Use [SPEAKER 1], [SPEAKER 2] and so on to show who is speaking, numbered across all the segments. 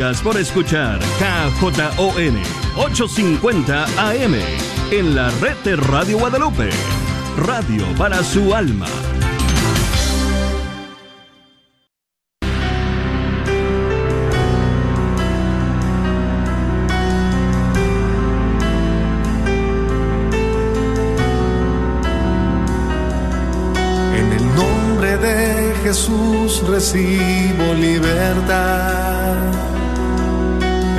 [SPEAKER 1] Gracias por escuchar KJON 850 AM en la red de Radio Guadalupe. Radio para su alma.
[SPEAKER 2] En el nombre de Jesús recibo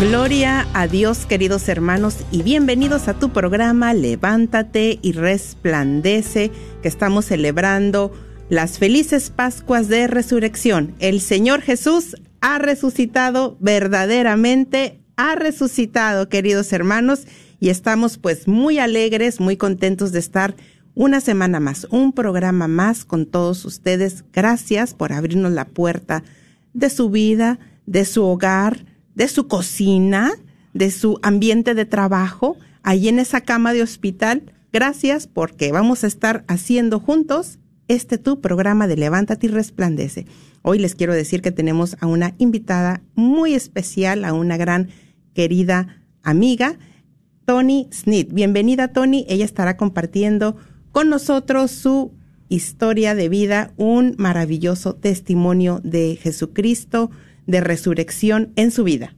[SPEAKER 3] Gloria a Dios, queridos hermanos, y bienvenidos a tu programa Levántate y resplandece, que estamos celebrando las felices Pascuas de Resurrección. El Señor Jesús ha resucitado verdaderamente, ha resucitado, queridos hermanos, y estamos pues muy alegres, muy contentos de estar una semana más, un programa más con todos ustedes. Gracias por abrirnos la puerta de su vida, de su hogar, de su cocina, de su ambiente de trabajo, ahí en esa cama de hospital. Gracias porque vamos a estar haciendo juntos este tu programa de Levántate y Resplandece. Hoy les quiero decir que tenemos a una invitada muy especial, a una gran querida amiga, Tony Smith. Bienvenida Tony, ella estará compartiendo con nosotros su historia de vida, un maravilloso testimonio de Jesucristo, de resurrección en su vida.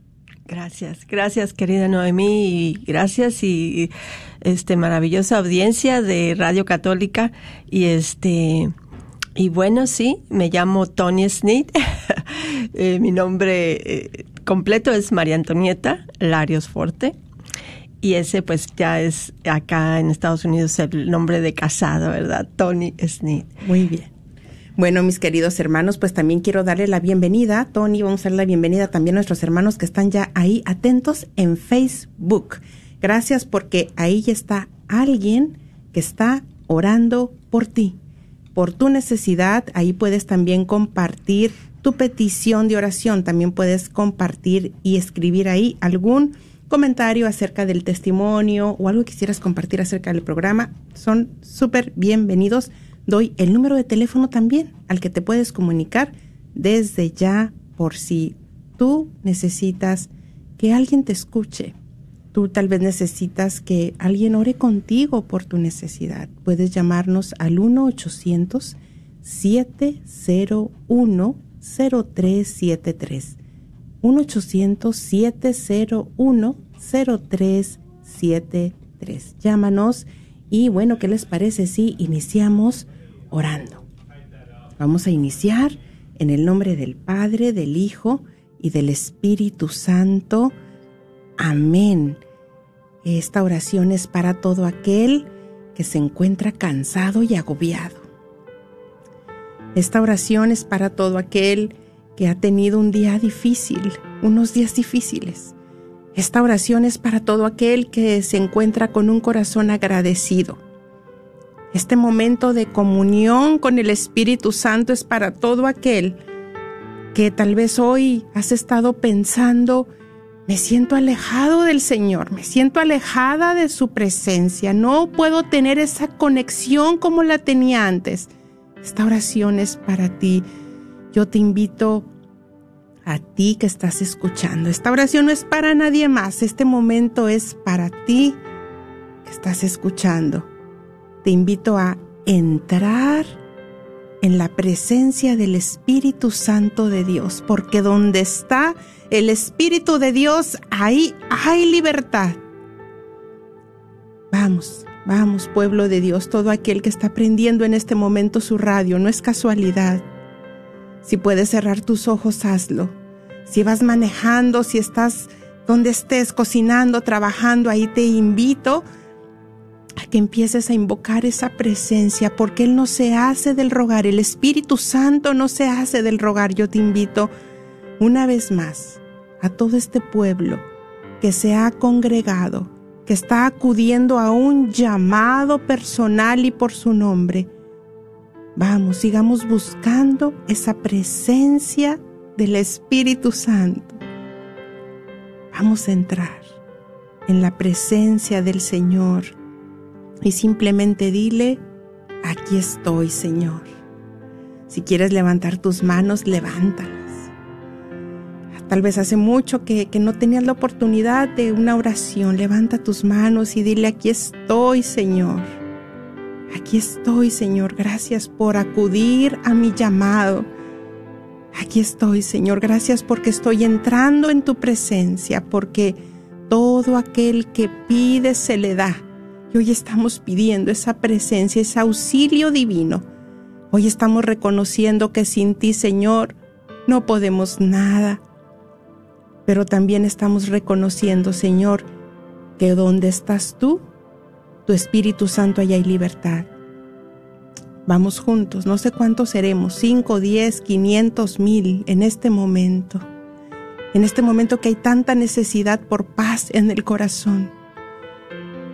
[SPEAKER 4] Gracias, gracias querida Noemí y gracias y este maravillosa audiencia de Radio Católica y este y bueno sí me llamo Tony Snit eh, mi nombre eh, completo es María Antonieta Larios Forte y ese pues ya es acá en Estados Unidos el nombre de casado verdad Tony Snit
[SPEAKER 3] Muy bien. Bueno, mis queridos hermanos, pues también quiero darle la bienvenida, Tony, vamos a darle la bienvenida también a nuestros hermanos que están ya ahí atentos en Facebook. Gracias porque ahí está alguien que está orando por ti, por tu necesidad. Ahí puedes también compartir tu petición de oración, también puedes compartir y escribir ahí algún comentario acerca del testimonio o algo que quisieras compartir acerca del programa. Son súper bienvenidos doy el número de teléfono también al que te puedes comunicar desde ya por si tú necesitas que alguien te escuche. Tú tal vez necesitas que alguien ore contigo por tu necesidad. Puedes llamarnos al 1-800-701-0373. 1-800-701-0373. Llámanos y bueno, ¿qué les parece si iniciamos orando? Vamos a iniciar en el nombre del Padre, del Hijo y del Espíritu Santo. Amén. Esta oración es para todo aquel que se encuentra cansado y agobiado. Esta oración es para todo aquel que ha tenido un día difícil, unos días difíciles. Esta oración es para todo aquel que se encuentra con un corazón agradecido. Este momento de comunión con el Espíritu Santo es para todo aquel que tal vez hoy has estado pensando, me siento alejado del Señor, me siento alejada de su presencia, no puedo tener esa conexión como la tenía antes. Esta oración es para ti. Yo te invito a ti que estás escuchando. Esta oración no es para nadie más, este momento es para ti que estás escuchando. Te invito a entrar en la presencia del Espíritu Santo de Dios, porque donde está el Espíritu de Dios, ahí hay libertad. Vamos, vamos, pueblo de Dios, todo aquel que está prendiendo en este momento su radio, no es casualidad. Si puedes cerrar tus ojos, hazlo. Si vas manejando, si estás donde estés cocinando, trabajando, ahí te invito a que empieces a invocar esa presencia, porque Él no se hace del rogar, el Espíritu Santo no se hace del rogar. Yo te invito una vez más a todo este pueblo que se ha congregado, que está acudiendo a un llamado personal y por su nombre. Vamos, sigamos buscando esa presencia del Espíritu Santo. Vamos a entrar en la presencia del Señor y simplemente dile, aquí estoy, Señor. Si quieres levantar tus manos, levántalas. Tal vez hace mucho que, que, no tenías la oportunidad de una oración. Levanta tus manos y dile, aquí estoy, Señor. Aquí estoy, Señor. Gracias por acudir a mi llamado. Aquí estoy, Señor. Gracias porque estoy entrando en tu presencia, porque todo aquel que pide se le da y hoy estamos pidiendo esa presencia, ese auxilio divino. Hoy estamos reconociendo que sin ti, Señor, no podemos nada. Pero también estamos reconociendo, Señor, que donde estás tú, tu Espíritu Santo, allá hay libertad. Vamos juntos, no sé cuántos seremos, cinco, diez, quinientos mil en este momento. En este momento que hay tanta necesidad por paz en el corazón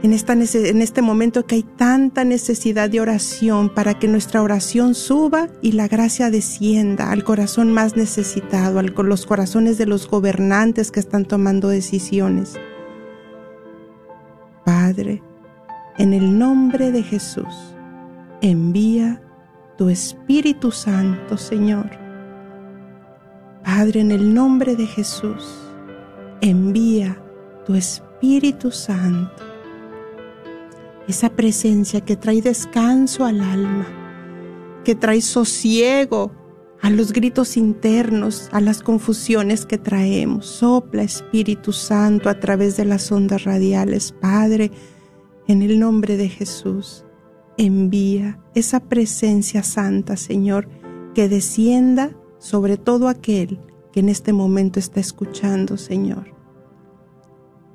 [SPEAKER 3] en, esta, en este momento que hay tanta necesidad de oración para que nuestra oración suba y la gracia descienda al corazón más necesitado, a los corazones de los gobernantes que están tomando decisiones. Padre, en el nombre de Jesús, envía tu Espíritu Santo, Señor. Padre, en el nombre de Jesús, envía tu Espíritu Santo esa presencia que trae descanso al alma, que trae sosiego a los gritos internos, a las confusiones que traemos. Sopla Espíritu Santo a través de las ondas radiales, Padre, en el nombre de Jesús. Envía esa presencia santa, Señor, que descienda sobre todo aquel que en este momento está escuchando, Señor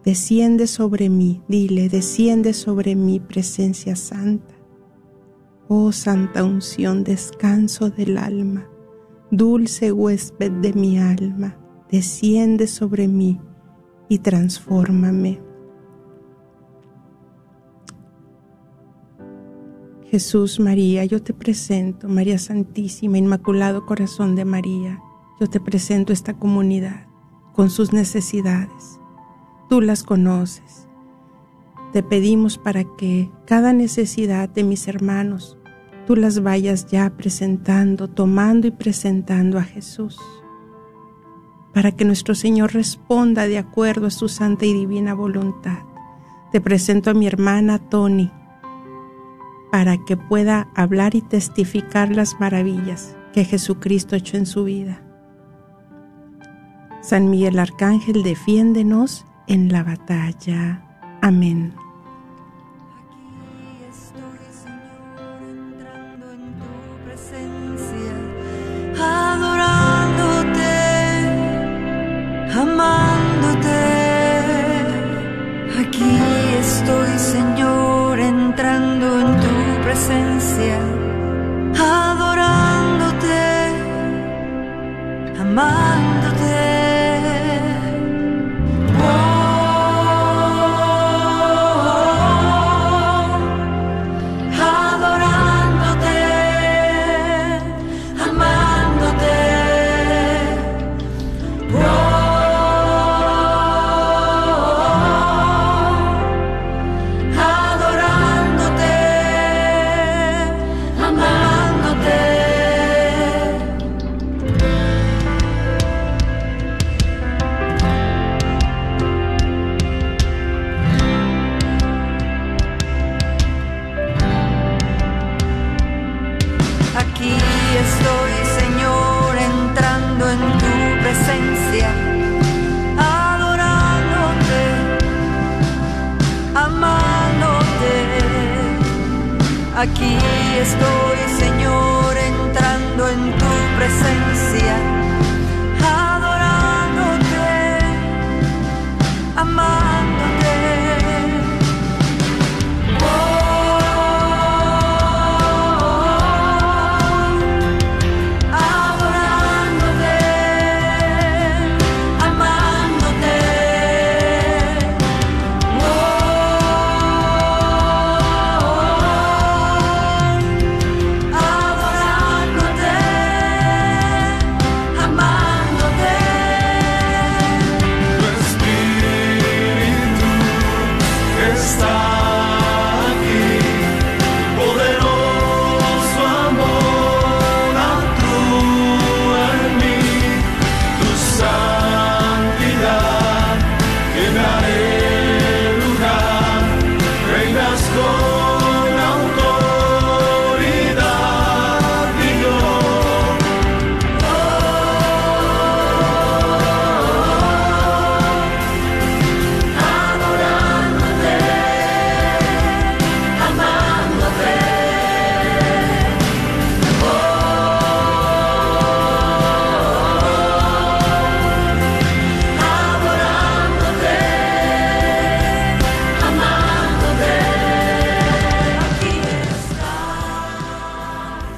[SPEAKER 3] Desciende sobre mí, dile, desciende sobre mi presencia santa. Oh santa unción, descanso del alma, dulce huésped de mi alma, desciende sobre mí y transfórmame. Jesús María, yo te presento, María Santísima, Inmaculado Corazón de María, yo te presento esta comunidad con sus necesidades tú las conoces. Te pedimos para que cada necesidad de mis hermanos, tú las vayas ya presentando, tomando y presentando a Jesús, para que nuestro Señor responda de acuerdo a su santa y divina voluntad. Te presento a mi hermana Tony, para que pueda hablar y testificar las maravillas que Jesucristo hecho en su vida. San Miguel Arcángel, defiéndenos en la batalla. Amén.
[SPEAKER 5] Aquí estoy, Señor, entrando en tu presencia, adorándote, amándote. Aquí estoy, Señor, presencia, adorándote, amándote.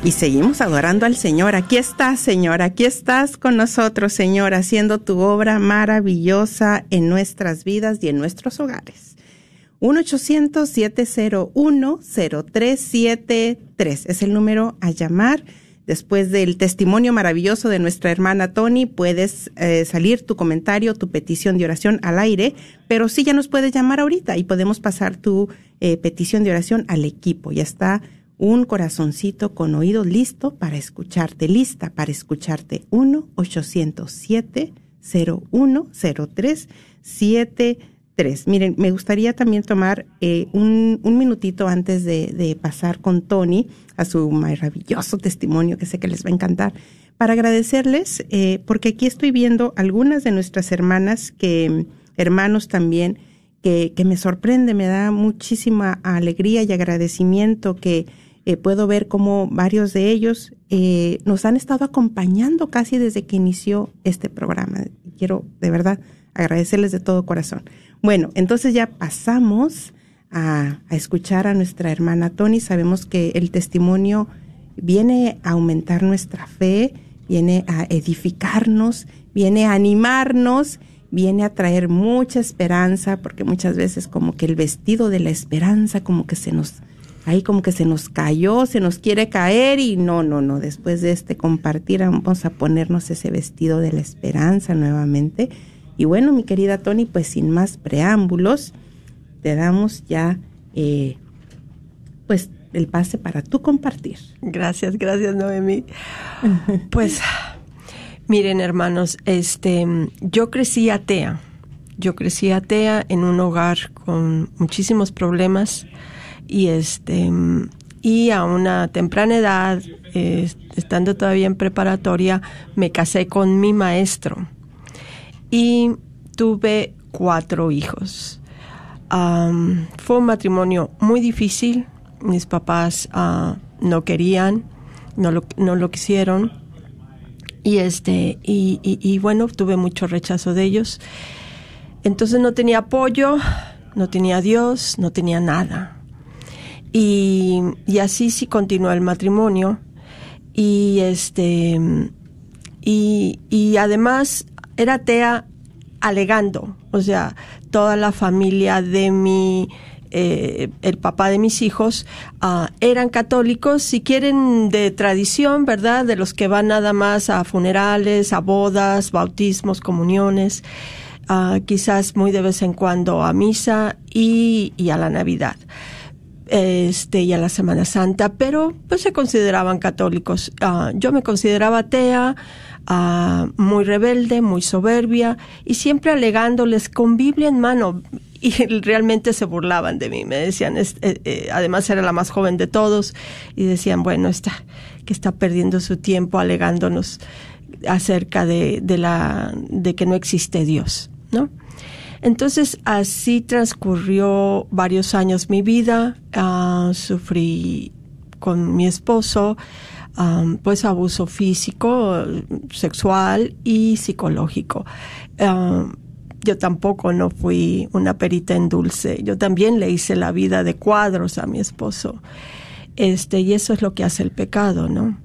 [SPEAKER 2] Y
[SPEAKER 3] seguimos adorando al Señor. Aquí estás, Señor. Aquí estás con nosotros, Señor, haciendo tu obra maravillosa en nuestras vidas y en nuestros hogares. 1-800-701-0373 es el número a llamar. Después del testimonio maravilloso de nuestra hermana Tony, puedes eh, salir tu comentario, tu petición de oración al aire, pero sí ya nos puedes llamar ahorita y podemos pasar tu eh, petición de oración al equipo. Ya está un corazoncito con oídos listo para escucharte, lista para escucharte. 1-807-010373. Miren, me gustaría también tomar eh, un, un minutito antes de, pasar con Tony a su maravilloso testimonio que sé que les va a encantar, para agradecerles, eh, porque aquí estoy viendo algunas de nuestras hermanas que, hermanos también, que, que me sorprende, me da muchísima alegría y agradecimiento que eh, puedo ver cómo varios de ellos eh, nos han estado acompañando casi desde que inició este programa. Quiero de verdad agradecerles de todo corazón. Bueno, entonces ya pasamos a, a escuchar a nuestra hermana Tony. Sabemos que el testimonio viene a aumentar nuestra fe, viene a edificarnos, viene a animarnos, viene a traer mucha esperanza, porque muchas veces como que el vestido de la esperanza como que se nos, ahí como que se nos cayó, se nos quiere caer y no, no, no, después de este compartir vamos a ponernos ese vestido de la esperanza nuevamente. Y bueno, mi querida Tony, pues sin más preámbulos, te damos ya, eh, pues, el pase para tú compartir.
[SPEAKER 4] Gracias, gracias, Noemí. Pues, miren, hermanos, este, yo crecí atea. Yo crecí atea en un hogar con muchísimos problemas y este y a una temprana edad, eh, estando todavía en preparatoria, me casé con mi maestro y tuve cuatro hijos. Am, fue un matrimonio muy difícil. Mis papás ah, no querían, no lo, no lo quisieron. Y este, y, y- y bueno, tuve mucho rechazo de ellos. Entonces no tenía apoyo, no tenía Dios, no tenía nada. Y, y así sí continuó el matrimonio. Y este, y, y además era atea alegando, o sea, toda la familia de mi, eh, el papá de mis hijos, ah, eran católicos, si quieren de tradición, ¿verdad? De los que van nada más a funerales, a bodas, bautismos, comuniones, ah, quizás muy de vez en cuando a misa y, y a la Navidad este y a la Semana Santa, pero pues se consideraban católicos. Ah, yo me consideraba atea, ah, muy rebelde, muy soberbia y siempre alegándoles con Biblia en mano y realmente se burlaban de mí. Me decían, eh, eh, además era la más joven de todos y decían, bueno, está que está perdiendo su tiempo alegándonos acerca de, de la de que no existe Dios, ¿no? Entonces así transcurrió varios años mi vida, ah, sufrí con mi esposo, pues abuso físico, sexual y psicológico. Yo tampoco no fui una perita en dulce. Yo también le hice la vida de cuadros a mi esposo. Este, y eso es lo que hace el pecado, ¿no?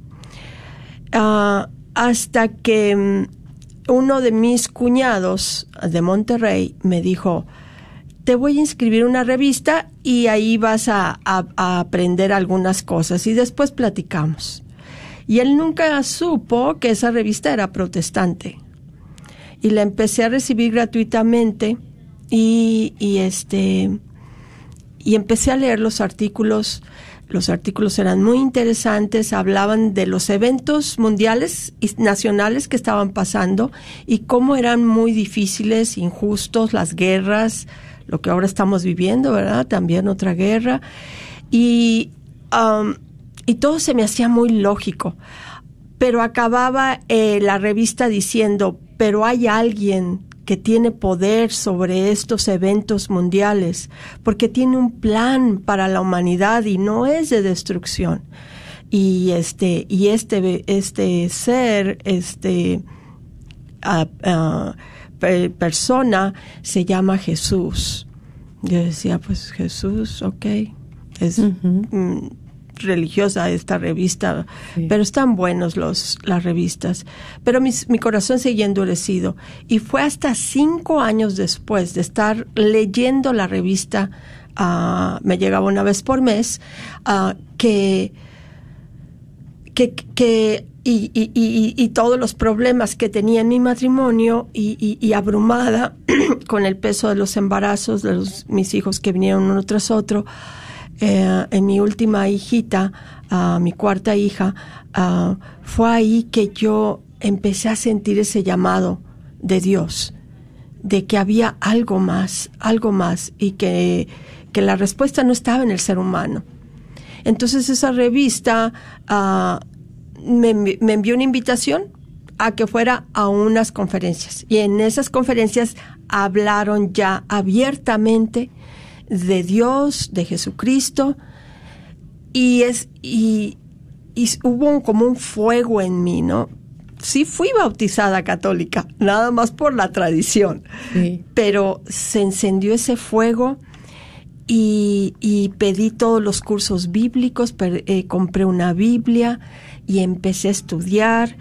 [SPEAKER 4] Ah, hasta que mm, uno de mis cuñados de Monterrey me dijo, te voy a inscribir una revista y ahí vas a, aprender algunas cosas y después platicamos. Y él nunca supo que esa revista era protestante. Y la empecé a recibir gratuitamente y este y empecé a leer los artículos. Los artículos eran muy interesantes, hablaban de los eventos mundiales y nacionales que estaban pasando y cómo eran muy difíciles, injustos, las guerras, lo que ahora estamos viviendo, ¿verdad? También otra guerra. Y, um, y todo se me hacía muy lógico. Pero acababa eh, la revista diciendo, pero hay alguien que tiene poder sobre estos eventos mundiales, porque tiene un plan para la humanidad y no es de destrucción. Y este, y este, este ser, este, pe- persona se llama Jesús. Yo decía, pues Jesús, ok, es religiosa esta revista,
[SPEAKER 3] Sí.
[SPEAKER 4] pero están buenos los las revistas. Pero mis- mi corazón seguía endurecido y fue hasta cinco años después de estar leyendo la revista, ah, me llegaba una vez por mes, ah, que que, que y, y, y, y todos los problemas que tenía en mi matrimonio y abrumada con el peso de los embarazos de los, mis hijos que vinieron uno tras otro, eh, en mi última hijita, mi cuarta hija, ah, fue ahí que yo empecé a sentir ese llamado de Dios, de que había algo más, algo más, y que, que la respuesta no estaba en el ser humano. Entonces esa revista ah, me envió una invitación a que fuera a unas conferencias. Y en esas conferencias hablaron ya abiertamente de Dios, de Jesucristo, y es y, y hubo un- como un fuego en mí, ¿no? Sí fui bautizada católica, nada más por la tradición
[SPEAKER 3] Sí.
[SPEAKER 4] pero se encendió ese fuego y, y pedí todos los cursos bíblicos, per- eh, compré una Biblia y empecé a estudiar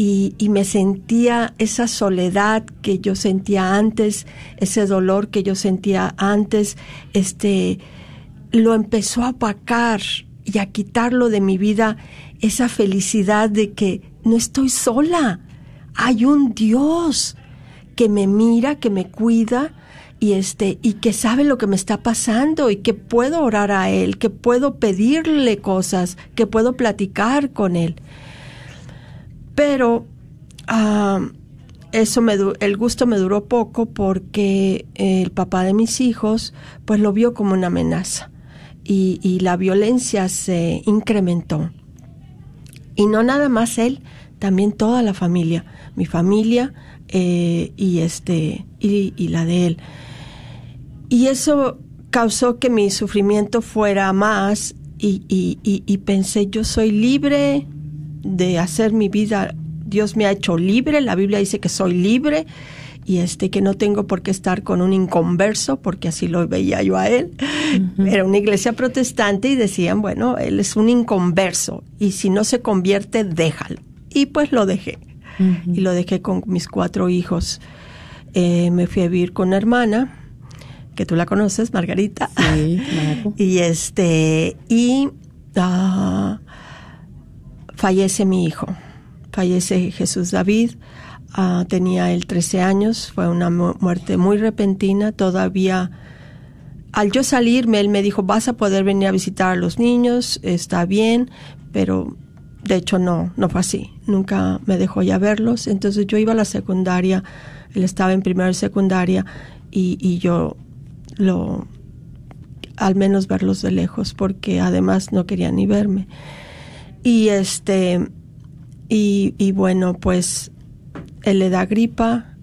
[SPEAKER 4] y, y me sentía esa soledad que yo sentía antes, ese dolor que yo sentía antes, este, lo empezó a apacar y a quitarlo de mi vida, esa felicidad de que no estoy sola, hay un Dios que me mira, que me cuida y este y que sabe lo que me está pasando y que puedo orar a él, que puedo pedirle cosas, que puedo platicar con él. Pero ah, eso el gusto me duró poco porque el papá de mis hijos pues lo vio como una amenaza y, la violencia se incrementó. Y no nada más él, también toda la familia, mi familia eh, y este y, la de él. Y eso causó que mi sufrimiento fuera más y pensé, yo soy libre de hacer mi vida, Dios me ha hecho libre, la Biblia dice que soy libre y este que no tengo por qué estar con un inconverso, porque así lo veía yo a él. Era una iglesia protestante y decían, bueno, él es un inconverso y si no se convierte, déjalo. Y pues lo dejé. Y lo dejé con mis cuatro hijos. Eh, me fui a vivir con una hermana, que tú la conoces, Margarita.
[SPEAKER 3] Sí, claro.
[SPEAKER 4] Y este, y ah, fallece mi hijo, fallece Jesús David, ah, tenía él 13 años, fue una mu- muerte muy repentina, todavía al yo salirme, él me dijo, vas a poder venir a visitar a los niños, está bien, pero de hecho no, no fue así, nunca me dejó ya verlos, entonces yo iba a la secundaria, él estaba en primera y secundaria y, y yo lo, al menos verlos de lejos, porque además no quería ni verme. Y este, y, bueno, pues él le da gripa,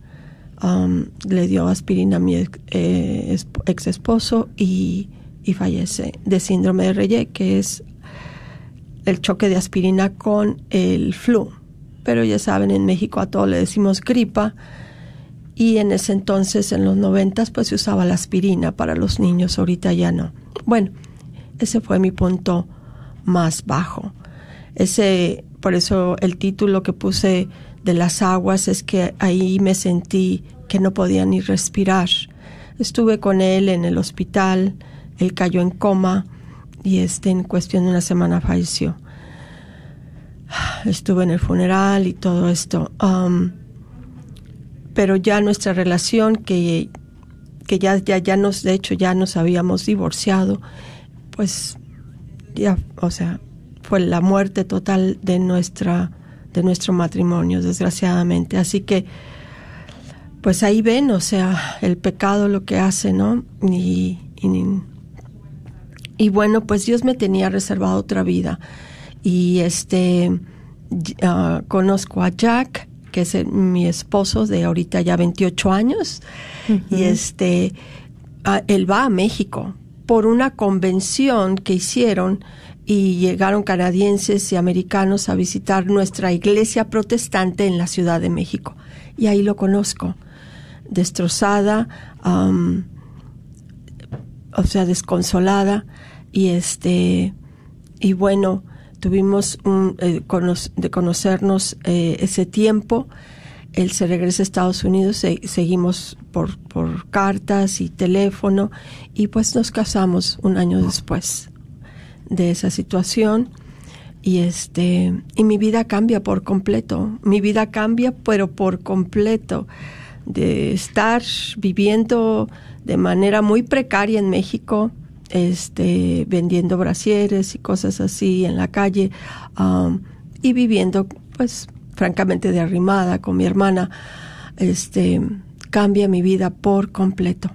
[SPEAKER 4] um, le dio aspirina a mi ex, eh, ex esposo y, y fallece de síndrome de Reye, que es el choque de aspirina con el flu. Pero ya saben, en México a todo le decimos gripa. Y en ese entonces, en los noventas, pues se usaba la aspirina para los niños, ahorita ya no. Bueno, ese fue mi punto más bajo. Ese, por eso el título que puse de las aguas es que ahí me sentí que no podía ni respirar. Estuve con él en el hospital, él cayó en coma y este, en cuestión de una semana falleció. Estuve en el funeral y todo esto. Um, pero ya nuestra relación, que, que ya, ya, ya nos, de hecho, ya nos habíamos divorciado, pues ya, o sea, fue la muerte total de nuestra de nuestro matrimonio, desgraciadamente. Así que, pues ahí ven, o sea, el pecado lo que hace, ¿no? Y, y, y bueno, pues Dios me tenía reservado otra vida. Y este, uh, conozco a Jack, que es el, mi esposo de ahorita ya 28 años, uh -huh. y este, uh, él va a México por una convención que hicieron y llegaron canadienses y americanos a visitar nuestra iglesia protestante en la Ciudad de México. Y ahí lo conozco, destrozada, um, o sea, desconsolada, y este, y bueno, tuvimos un, eh, de conocernos eh, ese tiempo. Él se regresa a Estados Unidos, se, seguimos por cartas y teléfono, y pues nos casamos un año después de esa situación. Y este y mi vida cambia por completo. Mi vida cambia pero por completo. De estar viviendo de manera muy precaria en México este vendiendo brasieres y cosas así en la calle um, y viviendo pues francamente de arrimada con mi hermana. Este cambia mi vida por completo.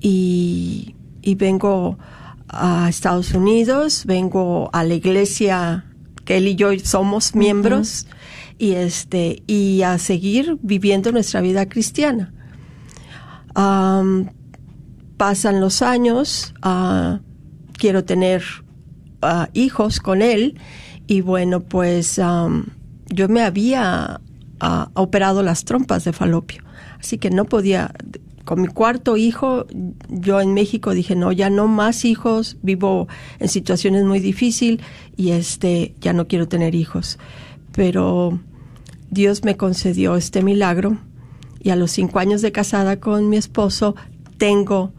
[SPEAKER 4] Y, y vengo a Estados Unidos, vengo a la iglesia que él y yo somos miembros uh -huh. y este y a seguir viviendo nuestra vida cristiana. Um, pasan los años, uh, quiero tener uh, hijos con él y bueno pues um, yo me había operado las trompas de falopio, así que no podía con mi cuarto hijo, yo en México dije, no, ya no más hijos, vivo en situaciones muy difíciles y este, ya no quiero tener hijos. Pero Dios me concedió este milagro y a los cinco años de casada con mi esposo tengo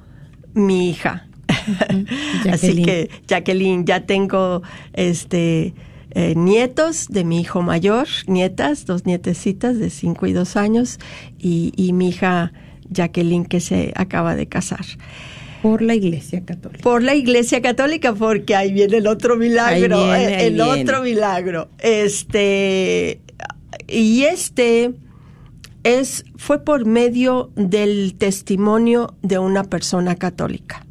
[SPEAKER 4] mi hija. Así que, Jacqueline, ya tengo este eh, nietos de mi hijo mayor, nietas, dos nietecitas de cinco y dos años y, y mi hija Jacqueline que se acaba de casar.
[SPEAKER 3] Por la Iglesia Católica.
[SPEAKER 4] Por la Iglesia Católica, porque ahí viene el otro milagro,
[SPEAKER 3] ahí viene, ahí
[SPEAKER 4] el
[SPEAKER 3] viene.
[SPEAKER 4] otro milagro. Este y este es fue por medio del testimonio de una persona católica.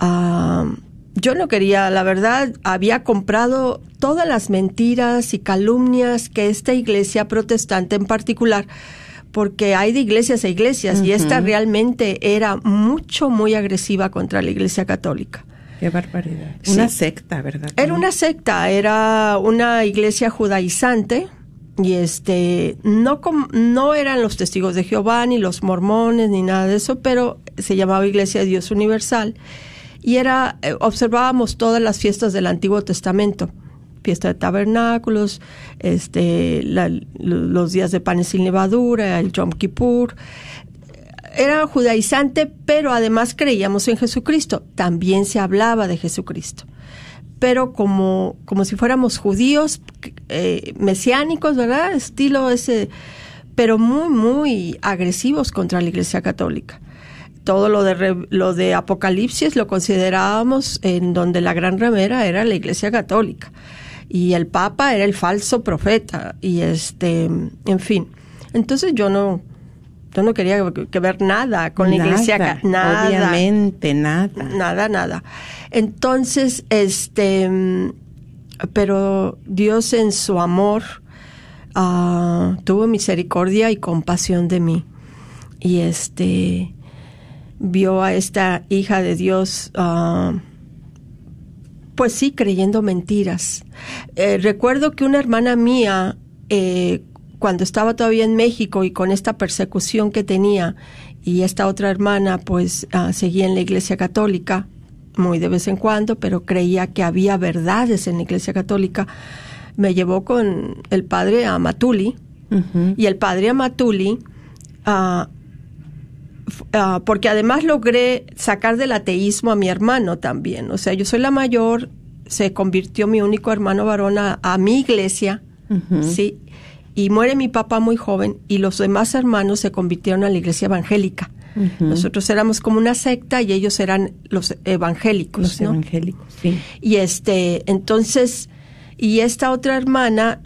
[SPEAKER 4] Uh, yo no quería, la verdad, había comprado todas las mentiras y calumnias que esta iglesia protestante en particular porque hay de iglesias a iglesias uh -huh. y esta realmente era mucho, muy agresiva contra la iglesia católica.
[SPEAKER 3] Qué barbaridad. Sí. Una secta, ¿verdad?
[SPEAKER 4] Era una secta, era una iglesia judaizante y este no no eran los testigos de Jehová ni los mormones ni nada de eso, pero se llamaba Iglesia de Dios Universal y era eh, observábamos todas las fiestas del Antiguo Testamento fiesta de tabernáculos, este, los días de panes sin levadura, el Yom Kippur. Era judaizante, pero además creíamos en Jesucristo. También se hablaba de Jesucristo. Pero como, como si fuéramos judíos eh, mesiánicos, ¿verdad? Estilo ese, pero muy, muy agresivos contra la Iglesia Católica todo lo de lo de Apocalipsis lo considerábamos en donde la gran remera era la Iglesia Católica y el Papa era el falso profeta y este, en fin. Entonces yo no yo no quería que ver nada con la iglesia, nada.
[SPEAKER 3] Obviamente, nada.
[SPEAKER 4] Nada, nada. Entonces, este, pero Dios en su amor uh, tuvo misericordia y compasión de mí. Y este, vio a esta hija de Dios uh, Pues sí, creyendo mentiras. Eh, recuerdo que una hermana mía, eh, cuando estaba todavía en México y con esta persecución que tenía, y esta otra hermana pues ah, seguía en la iglesia católica, muy de vez en cuando, pero creía que había verdades en la iglesia católica, me llevó con el padre Amatuli,
[SPEAKER 3] Ujú.
[SPEAKER 4] y el padre Amatuli, ah, ah, porque además logré sacar del ateísmo a mi hermano también. O sea, yo soy la mayor, se convirtió mi único hermano varón a, a mi iglesia. ¿sí? Y muere mi papá muy joven y los demás hermanos se convirtieron a la iglesia evangélica. Nosotros éramos como una secta y ellos eran los evangélicos,
[SPEAKER 3] Los
[SPEAKER 4] ¿no?
[SPEAKER 3] evangélicos, sí.
[SPEAKER 4] Y este, entonces, y esta otra hermana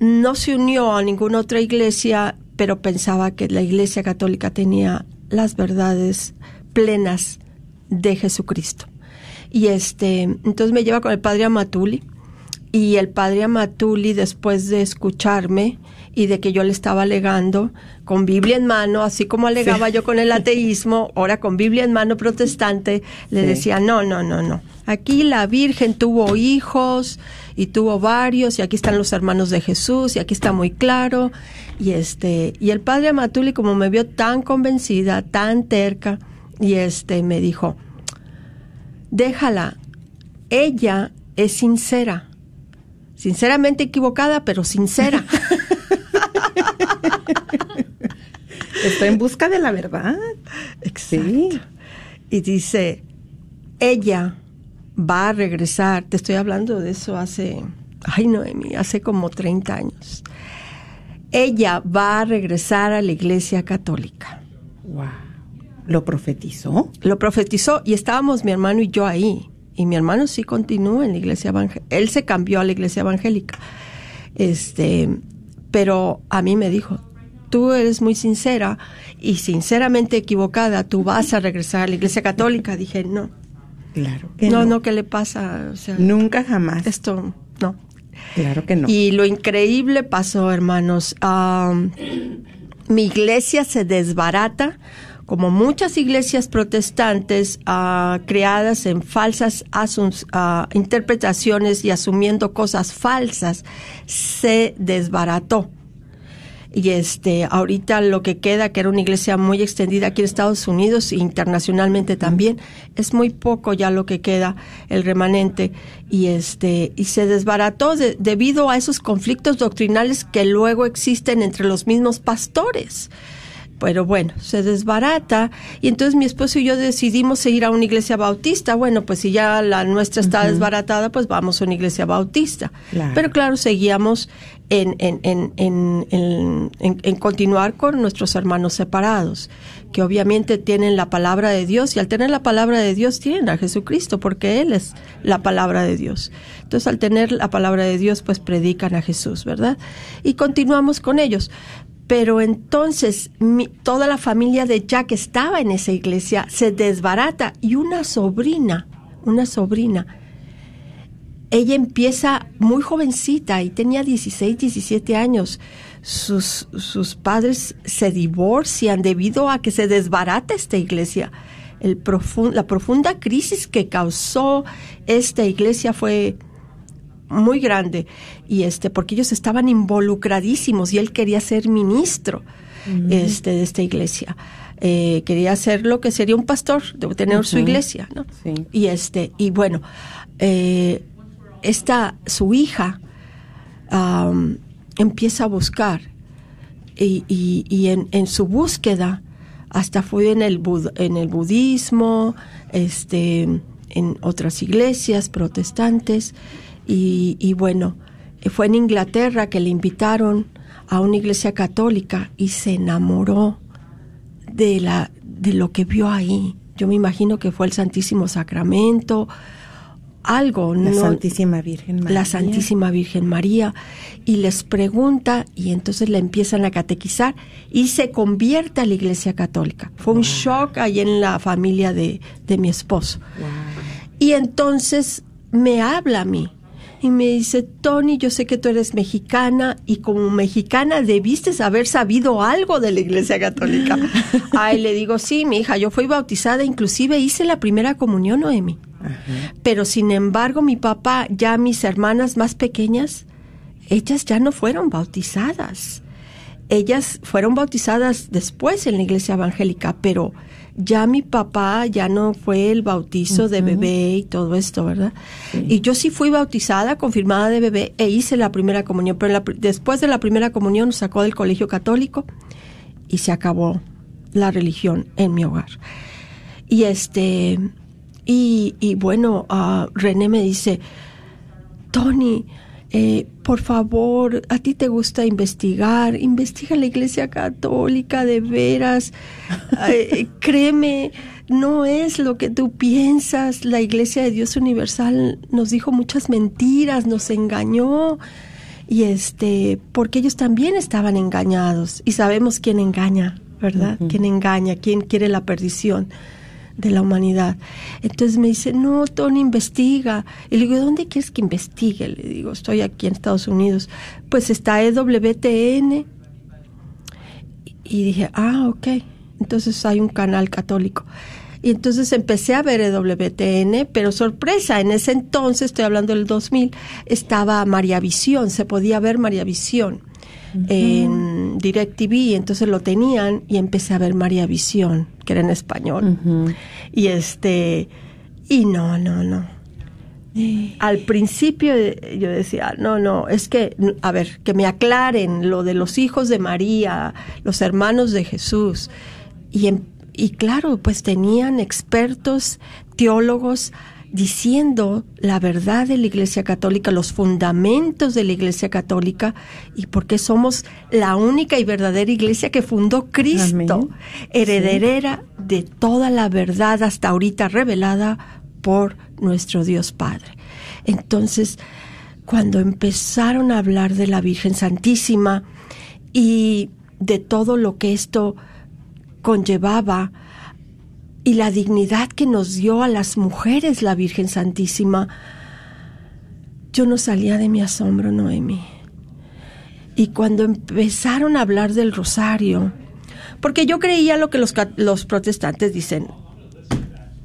[SPEAKER 4] no se unió a ninguna otra iglesia, pero pensaba que la iglesia católica tenía las verdades plenas de Jesucristo. Y este, entonces me lleva con el padre Amatuli, y el padre Amatuli, después de escucharme y de que yo le estaba alegando, con Biblia en mano, así como alegaba yo con el ateísmo, ahora con Biblia en mano protestante, le
[SPEAKER 3] Sí.
[SPEAKER 4] decía, no, no, no, no. Aquí la Virgen tuvo hijos y tuvo varios, y aquí están los hermanos de Jesús, y aquí está muy claro. Y este, y el padre Amatuli, como me vio tan convencida, tan terca, y este, me dijo, déjala, ella es sincera, sinceramente equivocada, pero sincera.
[SPEAKER 3] Está en busca de la verdad. Sí.
[SPEAKER 4] Y dice, ella va a regresar, te estoy hablando de eso hace, ay Noemi, hace como 30 años. Ella va a regresar a la iglesia católica.
[SPEAKER 3] Wow. ¿Lo profetizó?
[SPEAKER 4] Lo profetizó y estábamos mi hermano y yo ahí. Y mi hermano sí continúa en la iglesia evangélica. Él se cambió a la iglesia evangélica. Este, pero a mí me dijo, tú eres muy sincera y sinceramente equivocada, tú vas a regresar a la iglesia católica. Dije, no,
[SPEAKER 3] Claro que
[SPEAKER 4] no,
[SPEAKER 3] no.
[SPEAKER 4] no, ¿qué le pasa? O sea,
[SPEAKER 3] Nunca jamás.
[SPEAKER 4] esto, no.
[SPEAKER 3] Claro que no.
[SPEAKER 4] Y lo increíble pasó, hermanos. Am, mi iglesia se desbarata, como muchas iglesias protestantes ah, creadas en falsas ah, interpretaciones y asumiendo cosas falsas, se desbarató. Y este, ahorita lo que queda, que era una iglesia muy extendida aquí en Estados Unidos e internacionalmente también, es muy poco ya lo que queda, el remanente. Y este, y se desbarató de- debido a esos conflictos doctrinales que luego existen entre los mismos pastores. Pero bueno, se desbarata y entonces mi esposo y yo decidimos ir a una iglesia bautista. Bueno, pues si ya la nuestra está desbaratada, pues vamos a una iglesia bautista.
[SPEAKER 3] Claro.
[SPEAKER 4] Pero claro, seguíamos en, en, en, en, en- en- en continuar con nuestros hermanos separados, que obviamente tienen la palabra de Dios y al tener la palabra de Dios tienen a Jesucristo, porque Él es la palabra de Dios. Entonces, al tener la palabra de Dios, pues predican a Jesús, ¿verdad? Y continuamos con ellos. Pero entonces toda la familia de Jack estaba en esa iglesia, se desbarata y una sobrina, una sobrina, ella empieza muy jovencita y tenía 16, 17 años. Sus, sus padres se divorcian debido a que se desbarata esta iglesia. El profun- la profunda crisis que causó esta iglesia fue muy grande y este porque ellos estaban involucradísimos y él quería ser ministro este de esta iglesia. Eh, quería ser lo que sería un pastor de tener su iglesia no
[SPEAKER 3] Sí.
[SPEAKER 4] y este y bueno eh, esta su hija empieza a buscar y, y- y en, en su búsqueda hasta fue en el bud- en el budismo este en otras iglesias protestantes y, y bueno fue en Inglaterra que le invitaron a una iglesia católica y se enamoró de la de lo que vio ahí yo me imagino que fue el Santísimo Sacramento algo
[SPEAKER 3] La
[SPEAKER 4] no-
[SPEAKER 3] Santísima Virgen María.
[SPEAKER 4] la Santísima Virgen María y les pregunta y entonces le empiezan a catequizar y se convierte a la Iglesia Católica. Fue un shock ahí en la familia de, de mi esposo. Y entonces me habla a mí y me dice, Tony, yo sé que tú eres mexicana y como mexicana debiste haber sabido algo de la Iglesia Católica. Ay, le digo, sí, mi hija, yo fui bautizada, inclusive hice la primera comunión, Noemi. Pero sin embargo, mi papá, ya mis hermanas más pequeñas, ellas ya no fueron bautizadas. Ellas fueron bautizadas después en la iglesia evangélica, pero ya mi papá ya no fue el bautizo de bebé y todo esto, ¿verdad? Y yo sí fui bautizada, confirmada de bebé e hice la primera comunión, pero la después de la primera comunión nos sacó del colegio católico y se acabó la religión en mi hogar. Y este, y, y bueno, ah, René me dice, Tony, eh, por favor, a ti te gusta investigar, investiga la Iglesia Católica de veras, Eh, créeme, no es lo que tú piensas, la Iglesia de Dios Universal nos dijo muchas mentiras, nos engañó, y este, porque ellos también estaban engañados, y sabemos quién engaña, ¿verdad? ¿Quién engaña? ¿Quién quiere la perdición? De la humanidad. Entonces me dice, no, Tony, investiga. Y le digo, ¿dónde quieres que investigue? Le digo, estoy aquí en Estados Unidos. Pues está EWTN. Y- dije, ah, ok. Entonces hay un canal católico. Y entonces empecé a ver EWTN, pero sorpresa, en ese entonces, estoy hablando del 2000, estaba María Visión, se podía ver María Visión en DirecTV, entonces lo tenían y empecé a ver María Visión, que era en español. Y este, y no, no, no. Al principio eh, yo decía, no, no, es que, a ver, que me aclaren lo de los hijos de María, los hermanos de Jesús. Y, em- y claro, pues tenían expertos, teólogos, diciendo la verdad de la Iglesia Católica, los fundamentos de la Iglesia Católica y por qué somos la única y verdadera iglesia que fundó Cristo,
[SPEAKER 3] Amén.
[SPEAKER 4] heredera de toda la verdad hasta ahorita revelada por nuestro Dios Padre. Entonces, cuando empezaron a hablar de la Virgen Santísima y de todo lo que esto conllevaba, y la dignidad que nos dio a las mujeres la Virgen Santísima, yo no salía de mi asombro, Noemi. Y cuando empezaron a hablar del rosario, porque yo creía lo que los, los protestantes dicen,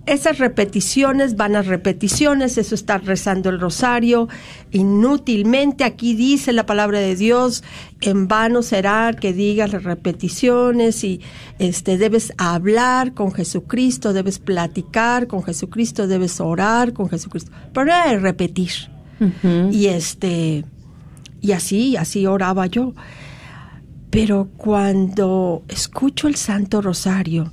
[SPEAKER 4] esas repeticiones van a repeticiones, eso está rezando el rosario inútilmente. Aquí dice la palabra de Dios, en vano será que digas las repeticiones y este debes hablar con Jesucristo, debes platicar con Jesucristo, debes orar con Jesucristo. Pero era de repetir. Y este y así, así oraba yo. Pero cuando escucho el Santo Rosario,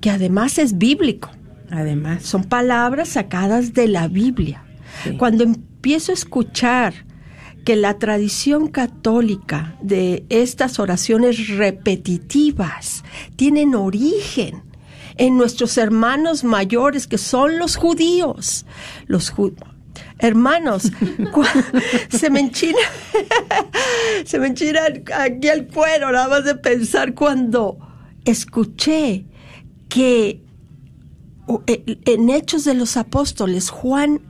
[SPEAKER 4] que además es bíblico,
[SPEAKER 3] Además,
[SPEAKER 4] son palabras sacadas de la Biblia.
[SPEAKER 3] Sí.
[SPEAKER 4] Cuando empiezo a escuchar que la tradición católica de estas oraciones repetitivas tienen origen en nuestros hermanos mayores, que son los judíos, los ju- Hermanos, se me enchina, se me enchina aquí el cuero, nada más de pensar cuando escuché que en Hechos de los Apóstoles, Juan,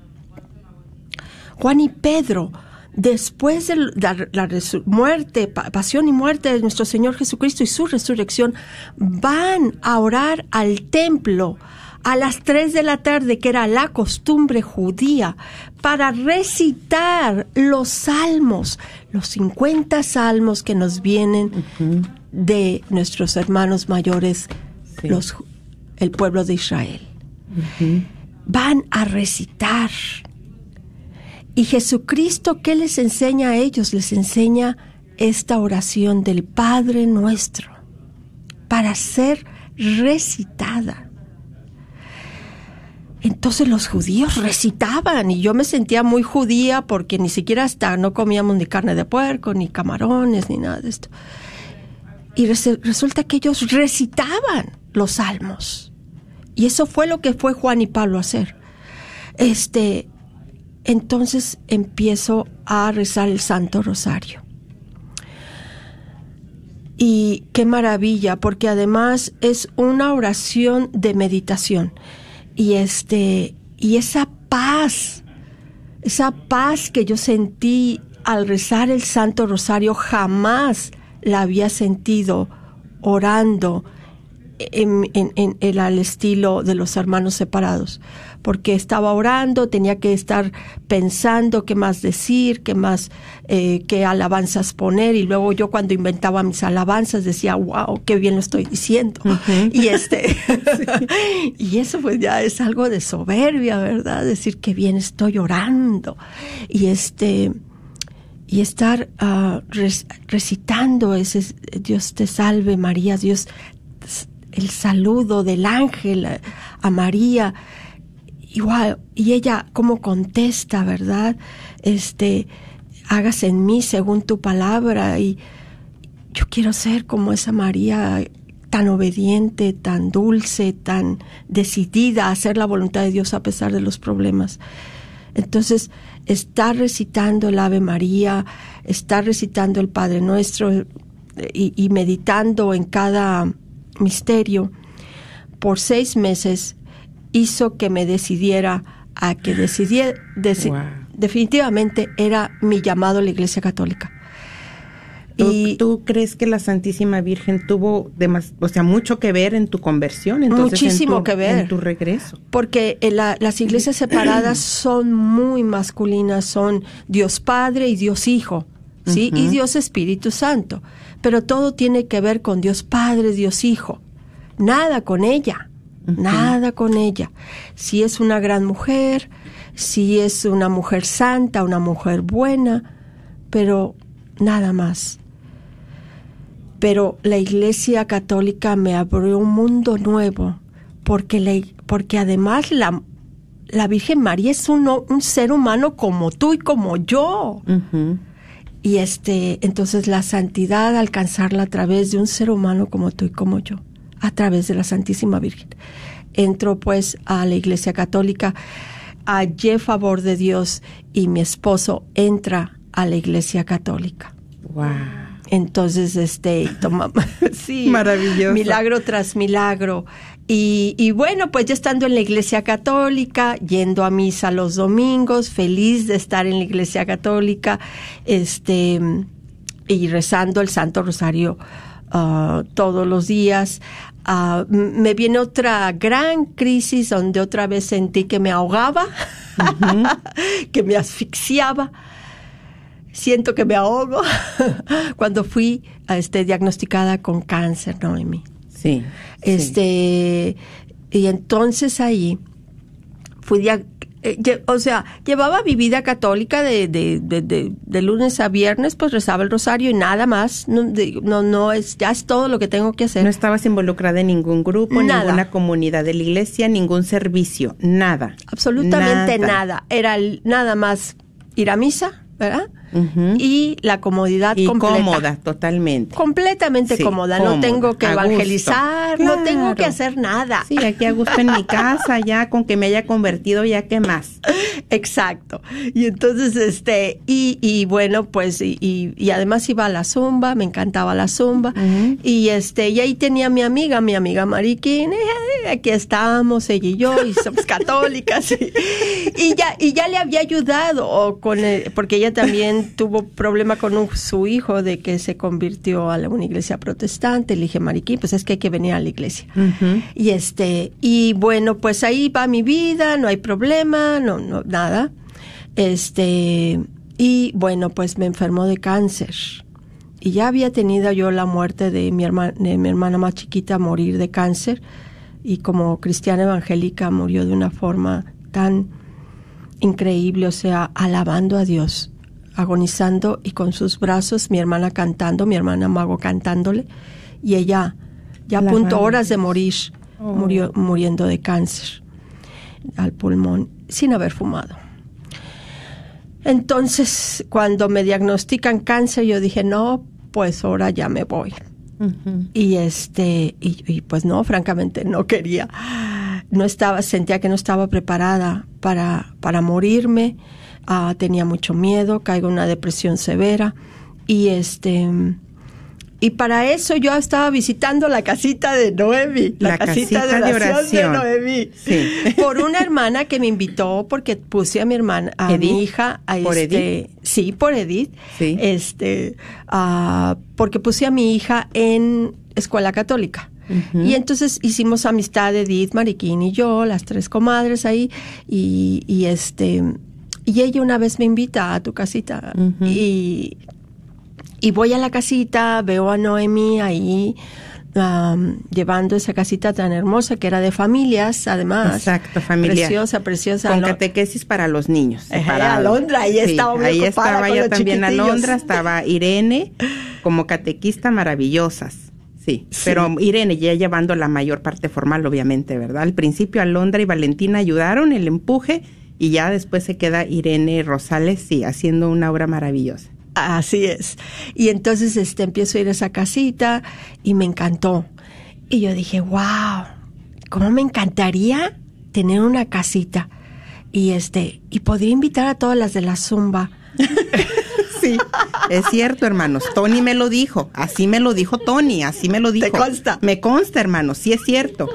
[SPEAKER 4] Juan y Pedro, después de la, muerte, pa- pasión y muerte de nuestro Señor Jesucristo y su resurrección, van a orar al templo a las 3 de la tarde, que era la costumbre judía, para recitar los salmos, los 50 salmos que nos vienen de nuestros hermanos mayores,
[SPEAKER 3] Sí.
[SPEAKER 4] los ju- el pueblo de Israel. Van a recitar. Y Jesucristo, ¿qué les enseña a ellos? Les enseña esta oración del Padre nuestro para ser recitada. Entonces los judíos recitaban y yo me sentía muy judía porque ni siquiera hasta no comíamos ni carne de puerco, ni camarones, ni nada de esto. Y res- resulta que ellos recitaban los salmos. Y eso fue lo que fue Juan y Pablo a hacer. Este, entonces empiezo a rezar el Santo Rosario. Y qué maravilla, porque además es una oración de meditación. Y este, y esa paz, esa paz que yo sentí al rezar el Santo Rosario, jamás la había sentido orando en, en- en- era al estilo de los hermanos separados, porque estaba orando, tenía que estar pensando qué más decir, qué más, eh, qué alabanzas poner, y luego yo cuando inventaba mis alabanzas decía, wow, qué bien lo estoy diciendo. Y este, y eso pues ya es algo de soberbia, ¿verdad? Decir qué bien estoy orando. Y este, y estar res- recitando ese Dios te salve María, Dios el saludo del ángel a, María igual y ella cómo contesta, ¿verdad? Este hágase en mí según tu palabra y yo quiero ser como esa María tan obediente, tan dulce, tan decidida a hacer la voluntad de Dios a pesar de los problemas. Entonces, estar recitando el Ave María, estar recitando el Padre Nuestro eh, y, y meditando en cada misterio por seis meses hizo que me decidiera a que decidiera, deci-
[SPEAKER 3] Wow.
[SPEAKER 4] definitivamente era mi llamado a la Iglesia Católica.
[SPEAKER 3] ¿Tú,
[SPEAKER 4] Y
[SPEAKER 3] tú crees que la Santísima Virgen tuvo demas- o sea, mucho que ver en tu conversión? Entonces, en
[SPEAKER 4] Muchísimo
[SPEAKER 3] tu-
[SPEAKER 4] que ver.
[SPEAKER 3] En tu regreso.
[SPEAKER 4] porque la- las iglesias separadas son muy masculinas, son Dios Padre y Dios Hijo, ¿sí? Y Dios Espíritu Santo. Pero todo tiene que ver con Dios Padre, Dios Hijo. Nada con ella, nada con ella. Si es una gran mujer, si es una mujer santa, una mujer buena, pero nada más. Pero la Iglesia Católica me abrió un mundo nuevo, porque, la- porque además la, la Virgen María es un, un ser humano como tú y como yo. Y este, entonces la santidad alcanzarla a través de un ser humano como tú y como yo, a través de la Santísima Virgen. Entro pues a la Iglesia Católica, hallé favor de Dios y mi esposo entra a la Iglesia Católica.
[SPEAKER 3] Wow.
[SPEAKER 4] Entonces, este, toma, sí,
[SPEAKER 3] Maravilloso.
[SPEAKER 4] milagro tras milagro. Y, y bueno, pues ya estando en la iglesia católica, yendo a misa los domingos, feliz de estar en la iglesia católica, este, y rezando el Santo Rosario ah, todos los días. Ah, me viene otra gran crisis donde otra vez sentí que me ahogaba, que me asfixiaba siento que me ahogo cuando fui este, diagnosticada con cáncer, Noemi.
[SPEAKER 3] Sí. sí.
[SPEAKER 4] Este, y entonces ahí fui dia- eh, lle- o sea, llevaba mi vida católica de, de, de, de- lunes a viernes, pues rezaba el rosario y nada más. No, no, no es, ya es todo lo que tengo que hacer.
[SPEAKER 3] No estabas involucrada en ningún grupo,
[SPEAKER 4] Nada.
[SPEAKER 3] ninguna comunidad de la iglesia, ningún servicio, nada.
[SPEAKER 4] Absolutamente nada. Era nada más ir a misa, ¿verdad? Y la comodidad
[SPEAKER 3] Y
[SPEAKER 4] completa.
[SPEAKER 3] cómoda, totalmente.
[SPEAKER 4] completamente
[SPEAKER 3] Sí,
[SPEAKER 4] cómoda. No tengo que evangelizar, no tengo que hacer nada.
[SPEAKER 3] Sí, aquí a gusto en mi casa, ya con que me haya convertido, ya qué más.
[SPEAKER 4] Exacto. Y entonces, este, y, y bueno, pues, y, y, y además iba a la zumba, me encantaba la zumba. Y este, y ahí tenía a mi amiga, mi amiga Mariquín, eh, aquí estamos, ella y yo, y somos católicas. Y, y ya, y ya le había ayudado, o con el- porque ella también tuvo problema con un- su hijo de que se convirtió a la- una iglesia protestante. Le dije, Mariquín, pues es que hay que venir a la iglesia. Y este, y bueno, pues ahí va mi vida, no hay problema, no, no, nada. Este, y bueno, pues me enfermó de cáncer. Y ya había tenido yo la muerte de mi hermana, de mi hermana más chiquita morir de cáncer. Y como cristiana evangélica murió de una forma tan increíble, o sea, alabando a Dios, agonizando y con sus brazos, mi hermana cantando, mi hermana Mago cantándole, y ella ya a punto horas de morir,
[SPEAKER 3] Oh.
[SPEAKER 4] murió muriendo de cáncer al pulmón sin haber fumado. Entonces, cuando me diagnostican cáncer, yo dije, no, pues ahora ya me voy. Y este, y, y pues no, francamente no quería. No estaba, sentía que no estaba preparada para, para morirme. Ah, tenía mucho miedo, caigo en una depresión severa. Y este, y para eso yo estaba visitando la casita de Noemi, la,
[SPEAKER 3] La
[SPEAKER 4] casita,
[SPEAKER 3] casita
[SPEAKER 4] de
[SPEAKER 3] de
[SPEAKER 4] oración de,
[SPEAKER 3] oración.
[SPEAKER 4] Noemi.
[SPEAKER 3] Sí.
[SPEAKER 4] Por una hermana que me invitó porque puse a mi hermana, a
[SPEAKER 3] ¿Edith?
[SPEAKER 4] mi hija, a
[SPEAKER 3] ¿Por
[SPEAKER 4] este,
[SPEAKER 3] Edith?
[SPEAKER 4] sí, por Edith,
[SPEAKER 3] Sí.
[SPEAKER 4] este, ah, porque puse a mi hija en escuela católica. Y entonces hicimos amistad Edith, Mariquín y yo, las tres comadres ahí, y, y este, y ella una vez me invita a tu casita, y, y voy a la casita, veo a Noemi ahí, am, llevando esa casita tan hermosa que era de familias, además.
[SPEAKER 3] Exacto, familia.
[SPEAKER 4] Preciosa, preciosa.
[SPEAKER 3] Con catequesis para los niños. Separado.
[SPEAKER 4] Alondra, ahí estaba muy
[SPEAKER 3] Ahí estaba yo también. Alondra, estaba Irene, como catequista maravillosas. Sí,
[SPEAKER 4] Sí.
[SPEAKER 3] pero Irene ya llevando la mayor parte formal, obviamente, ¿verdad? Al principio Alondra y Valentina ayudaron el empuje y ya después se queda Irene Rosales, sí, haciendo una obra maravillosa.
[SPEAKER 4] Así es. Y entonces este empiezo a ir a esa casita y me encantó. Y yo dije, wow, cómo me encantaría tener una casita. Y este, y podría invitar a todas las de la zumba.
[SPEAKER 3] Sí, es cierto, hermanos. Tony me lo dijo. Así me lo dijo Tony, así me lo dijo.
[SPEAKER 4] consta?
[SPEAKER 3] Me consta, hermanos. Sí es cierto.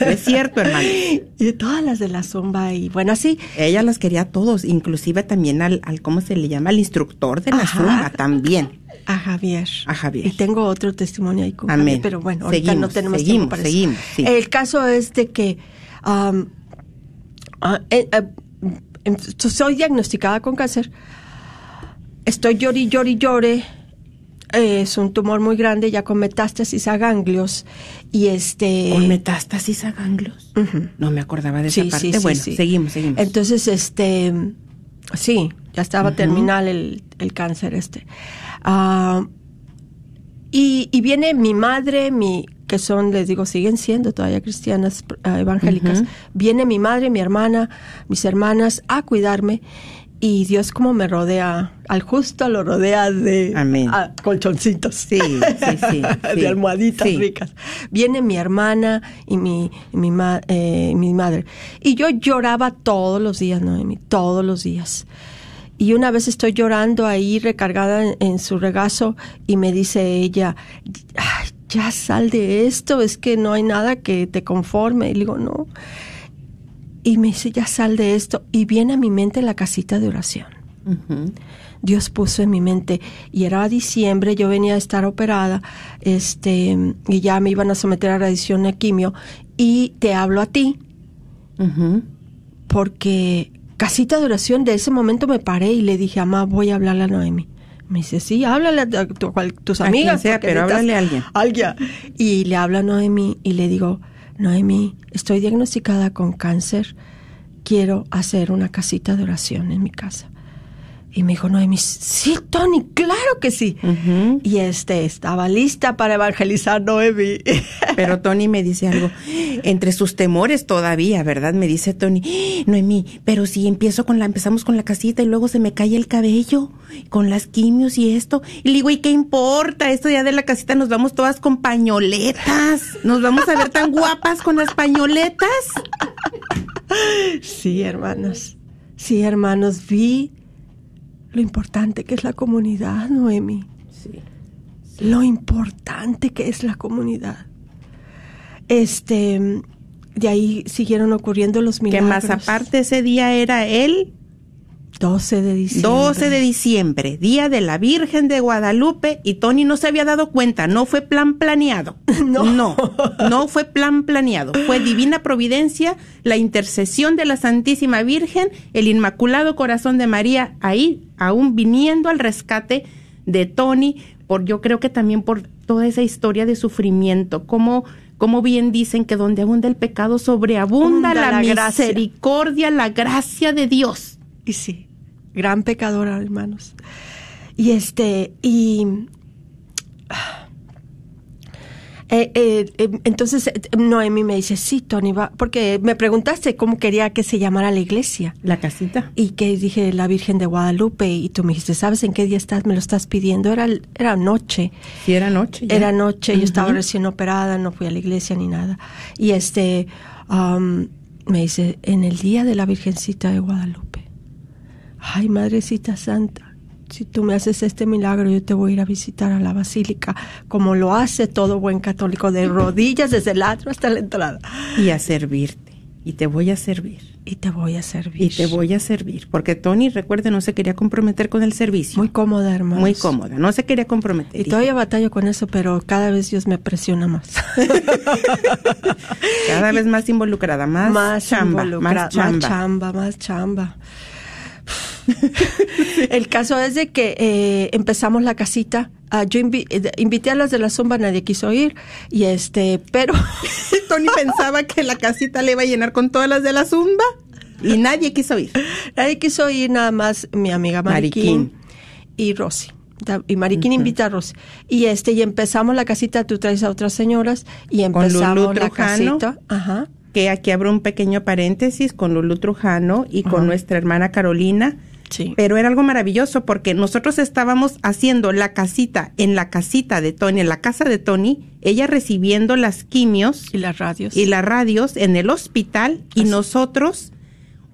[SPEAKER 3] Es cierto, hermano.
[SPEAKER 4] Y de todas las de la zumba. Y bueno, así.
[SPEAKER 3] Ella las quería a todos, inclusive también al, al ¿cómo se le llama? Al instructor de la
[SPEAKER 4] Ajá.
[SPEAKER 3] zumba, también.
[SPEAKER 4] A Javier.
[SPEAKER 3] A Javier.
[SPEAKER 4] Y tengo otro testimonio ahí con
[SPEAKER 3] Amén.
[SPEAKER 4] Javier, pero bueno, ahorita
[SPEAKER 3] Seguimos,
[SPEAKER 4] no tenemos
[SPEAKER 3] seguimos,
[SPEAKER 4] tiempo para eso.
[SPEAKER 3] seguimos, sí.
[SPEAKER 4] El caso es de que am, ah, eh, eh, em, soy diagnosticada con cáncer. Estoy llori, llori, llore. Eh, es un tumor muy grande, ya con metástasis a ganglios. Y este.
[SPEAKER 3] ¿Con metástasis a ganglios? No me acordaba de esa parte.
[SPEAKER 4] sí,
[SPEAKER 3] bueno,
[SPEAKER 4] sí.
[SPEAKER 3] seguimos, seguimos.
[SPEAKER 4] Entonces, este, sí, ya estaba terminal el, el cáncer este. Ah, y, y viene mi madre, mi, que son, les digo, siguen siendo todavía cristianas ah, evangélicas. Viene mi madre, mi hermana, mis hermanas a cuidarme. Y Dios como me rodea, al justo lo rodea de colchoncitos.
[SPEAKER 3] Sí, sí, sí, sí.
[SPEAKER 4] de almohaditas ricas. Viene mi hermana y mi, y mi, ma- eh, mi madre. Y yo lloraba todos los días, Noemi, todos los días. Y una vez estoy llorando ahí recargada en, en su regazo y me dice ella, "Ay, ya sal de esto, es que no hay nada que te conforme. Y le digo, no. Y me dice, ya sal de esto. Y viene a mi mente la casita de oración. Dios puso en mi mente y era diciembre, yo venía a estar operada, este, y ya me iban a someter a radiación a quimio y te hablo a ti porque casita de oración de ese momento me paré y le dije, mamá, voy a hablarle a Noemi. Me dice, sí, háblale a tu- cual- tus
[SPEAKER 3] A
[SPEAKER 4] amigas.
[SPEAKER 3] quien sea, pero háblale a alguien.
[SPEAKER 4] alguien. Y le habla a Noemi y le digo, Noemi, estoy diagnosticada con cáncer, quiero hacer una casita de oración en mi casa. Y me dijo Noemi, sí, Tony, claro que sí. Y este, estaba lista para evangelizar Noemi.
[SPEAKER 3] Pero Tony me dice algo, entre sus temores todavía, ¿verdad? Me dice Tony, Noemí, pero si empiezo con la, empezamos con la casita y luego se me cae el cabello, con las quimios y esto. Y le digo, ¿y qué importa? Esto ya de la casita nos vamos todas con pañoletas. Nos vamos a ver tan guapas con las pañoletas.
[SPEAKER 4] Sí, hermanos. Sí, hermanos, vi lo importante que es la comunidad, Noemi.
[SPEAKER 3] Sí.
[SPEAKER 4] Lo importante que es la comunidad. Este, de ahí siguieron ocurriendo los
[SPEAKER 3] Que
[SPEAKER 4] milagros.
[SPEAKER 3] más aparte ese día era el
[SPEAKER 4] 12 de diciembre.
[SPEAKER 3] 12 de diciembre, día de la Virgen de Guadalupe, y Tony no se había dado cuenta, no fue plan planeado.
[SPEAKER 4] No.
[SPEAKER 3] no, no fue plan planeado. Fue divina providencia, la intercesión de la Santísima Virgen, el Inmaculado Corazón de María, ahí aún viniendo al rescate de Tony, por yo creo que también por toda esa historia de sufrimiento, como como bien dicen que donde abunda el pecado sobreabunda
[SPEAKER 4] Abunda
[SPEAKER 3] la,
[SPEAKER 4] gracia.
[SPEAKER 3] misericordia, la gracia de Dios.
[SPEAKER 4] Y sí, gran pecadora, hermanos. Y este, y... eh, eh, eh, entonces eh, Noemi me dice, sí, Tony, va, porque me preguntaste cómo quería que se llamara la iglesia.
[SPEAKER 3] La casita.
[SPEAKER 4] Y que dije la Virgen de Guadalupe y tú me dijiste, ¿sabes en qué día estás? Me lo estás pidiendo. Era, era noche.
[SPEAKER 3] Sí, era noche. ya.
[SPEAKER 4] Era noche, yo estaba recién operada, no fui a la iglesia ni nada. Y este, am, me dice, en el día de la Virgencita de Guadalupe. Ay, Madrecita Santa, si tú me haces este milagro, yo te voy a ir a visitar a la basílica, como lo hace todo buen católico, de rodillas desde el atrio hasta la entrada.
[SPEAKER 3] Y a servirte. Y te voy a servir.
[SPEAKER 4] y te voy a servir.
[SPEAKER 3] Y te voy a servir. Porque Tony, recuerde, no se quería comprometer con el servicio.
[SPEAKER 4] Muy cómoda, hermano.
[SPEAKER 3] Muy cómoda. No se quería comprometer.
[SPEAKER 4] Y todavía batallo con eso, pero cada vez Dios me presiona más.
[SPEAKER 3] Cada vez más involucrada, más, chamba,
[SPEAKER 4] involucra-
[SPEAKER 3] más chamba.
[SPEAKER 4] más chamba, más chamba. El caso es de que eh, empezamos la casita. Ah, yo invi- eh, invité a las de la zumba, nadie quiso ir. Y este, pero
[SPEAKER 3] Tony pensaba que la casita le iba a llenar con todas las de la zumba y nadie quiso ir.
[SPEAKER 4] nadie quiso ir, nada más mi amiga Mariquín,
[SPEAKER 3] Mariquín.
[SPEAKER 4] y Rosy. Y Mariquín invita a Rosy. Y este, y empezamos la casita, tú traes a otras señoras, y empezamos
[SPEAKER 3] Lulú
[SPEAKER 4] la
[SPEAKER 3] Trujano.
[SPEAKER 4] casita. Ajá.
[SPEAKER 3] Que aquí abro un pequeño paréntesis con Lulu Trujano y con nuestra hermana Carolina.
[SPEAKER 4] Sí.
[SPEAKER 3] Pero era algo maravilloso porque nosotros estábamos haciendo la casita en la casita de Tony, en la casa de Tony, ella recibiendo las quimios
[SPEAKER 4] Y las radios.
[SPEAKER 3] y las radios en el hospital y nosotros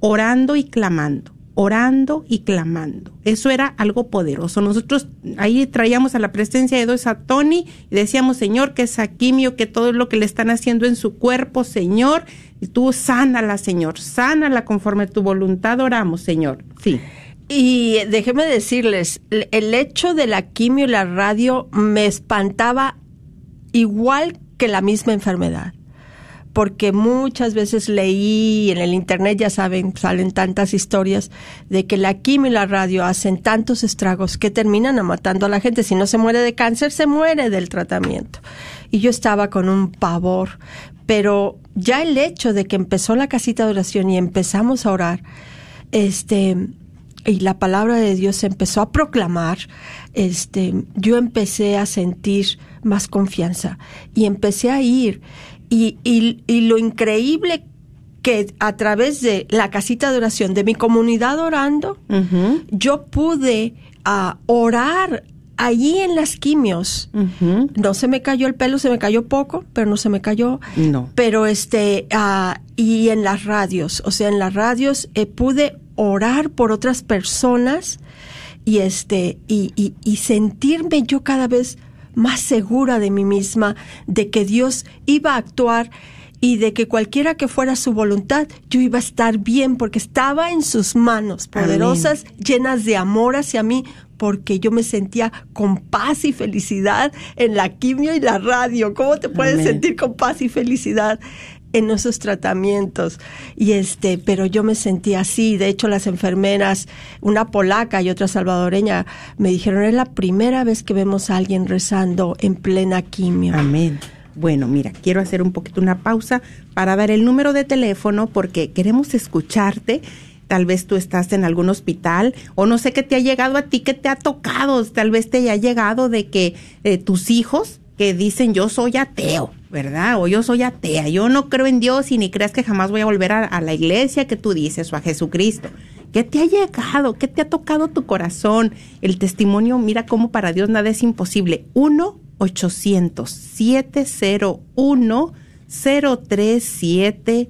[SPEAKER 3] orando y clamando, orando y clamando. Eso era algo poderoso. Nosotros ahí traíamos a la presencia de Dios a Tony y decíamos, Señor, que esa quimio, que todo lo que le están haciendo en su cuerpo, Señor, y tú sánala, Señor, sánala conforme a tu voluntad oramos, Señor. Sí.
[SPEAKER 4] Y déjeme decirles, el- hecho de la quimio y la radio me espantaba igual que la misma enfermedad. Porque muchas veces leí en el internet, ya saben, salen tantas historias de que la quimio y la radio hacen tantos estragos que terminan matando a la gente. Si no se muere de cáncer, se muere del tratamiento. Y yo estaba con un pavor. Pero ya el hecho de que empezó la casita de oración y empezamos a orar, este, y la palabra de Dios se empezó a proclamar, este, yo empecé a sentir más confianza y empecé a ir. Y, y, y lo increíble que a través de la casita de oración, de mi comunidad orando, yo pude ah, orar allí en las quimios. No se me cayó el pelo, se me cayó poco, pero no se me cayó.
[SPEAKER 3] No.
[SPEAKER 4] Pero este, ah, y en las radios, o sea, en las radios eh, pude orar por otras personas y este, y, y, y sentirme yo cada vez más segura de mí misma, de que Dios iba a actuar y de que cualquiera que fuera su voluntad, yo iba a estar bien porque estaba en sus manos poderosas, llenas de amor hacia mí, porque yo me sentía con paz y felicidad en la quimio y la radio. ¿Cómo te puedes
[SPEAKER 3] Amén.
[SPEAKER 4] sentir con paz y felicidad? En esos tratamientos y este pero yo me sentía así de hecho las enfermeras una polaca y otra salvadoreña me dijeron es la primera vez que vemos a alguien rezando en plena quimio
[SPEAKER 3] Amén. Bueno, mira, quiero hacer un poquito una pausa para dar el número de teléfono porque queremos escucharte. Tal vez tú estás en algún hospital o no sé qué te ha llegado a ti, qué te ha tocado. Tal vez te haya llegado de que eh, tus hijos que dicen yo soy ateo, ¿verdad? O yo soy atea, yo no creo en Dios y ni creas que jamás voy a volver a, la iglesia que tú dices o a Jesucristo. ¿Qué te ha llegado? ¿Qué te ha tocado tu corazón? El testimonio, mira cómo para Dios nada es imposible. 1-800-701-0373.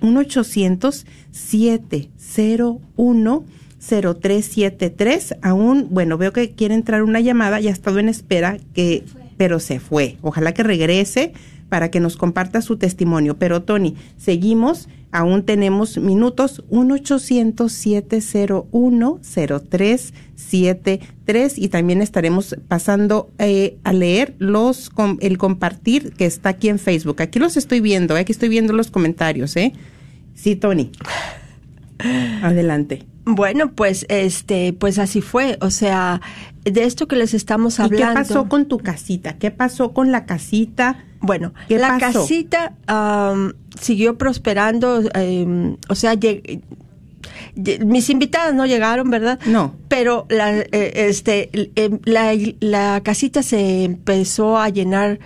[SPEAKER 3] 1-800-701-0373. Aún, bueno, veo que quiere entrar una llamada, ya ha estado en espera, que, pero se fue. Ojalá que regrese para que nos comparta su testimonio. Pero Tony, seguimos, aún tenemos minutos, 1-800-701-0373 y también estaremos pasando eh, a leer los com- el compartir que está aquí en Facebook. Aquí los estoy viendo, eh, aquí estoy viendo los comentarios, ¿eh? Sí, Tony. Adelante.
[SPEAKER 4] Bueno pues este pues así fue o sea de esto que les estamos
[SPEAKER 3] ¿Y
[SPEAKER 4] hablando
[SPEAKER 3] qué pasó con tu casita? ¿Qué pasó con la casita?
[SPEAKER 4] Bueno,
[SPEAKER 3] ¿Qué
[SPEAKER 4] la
[SPEAKER 3] pasó?
[SPEAKER 4] casita siguió prosperando, em, o sea, lleg- mis invitadas no llegaron, ¿verdad?
[SPEAKER 3] No.
[SPEAKER 4] Pero la, eh, este, em, la, la casita se empezó a llenar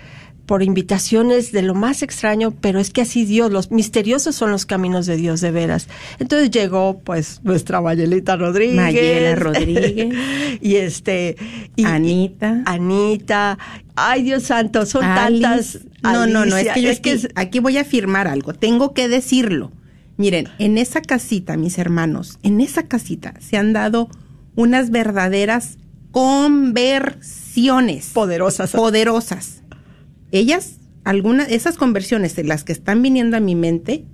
[SPEAKER 4] por invitaciones de lo más extraño, pero es que así Dios, los misteriosos son los caminos de Dios de veras. Entonces llegó pues nuestra Mayelita Rodríguez.
[SPEAKER 3] Mayela Rodríguez.
[SPEAKER 4] y este y-
[SPEAKER 3] Anita.
[SPEAKER 4] Anita. Ay, Dios santo, son
[SPEAKER 3] Alice.
[SPEAKER 4] tantas.
[SPEAKER 3] No, no, no, es que yo
[SPEAKER 4] es que
[SPEAKER 3] aquí,
[SPEAKER 4] es-
[SPEAKER 3] aquí voy a afirmar algo, tengo que decirlo. Miren, en esa casita, mis hermanos, en esa casita se han dado unas verdaderas conversiones
[SPEAKER 4] poderosas.
[SPEAKER 3] poderosas. Ellas, algunas, esas conversiones las que están viniendo a mi mente,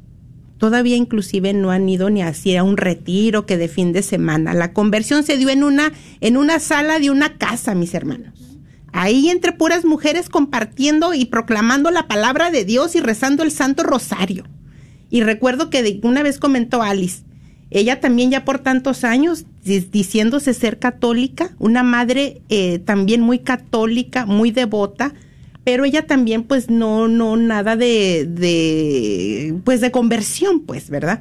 [SPEAKER 3] Todavía inclusive no han ido ni hacia un retiro que de fin de semana. La conversión se dio en una, en una sala de una casa, mis hermanos. Ahí entre puras mujeres compartiendo y proclamando la palabra de Dios y rezando el Santo Rosario. Y recuerdo que de- una vez comentó Alice, ella también ya por tantos años di- diciéndose ser católica, una madre eh, también muy católica, muy devota, pero ella también pues no, no, nada de, de, pues de conversión, pues, ¿verdad?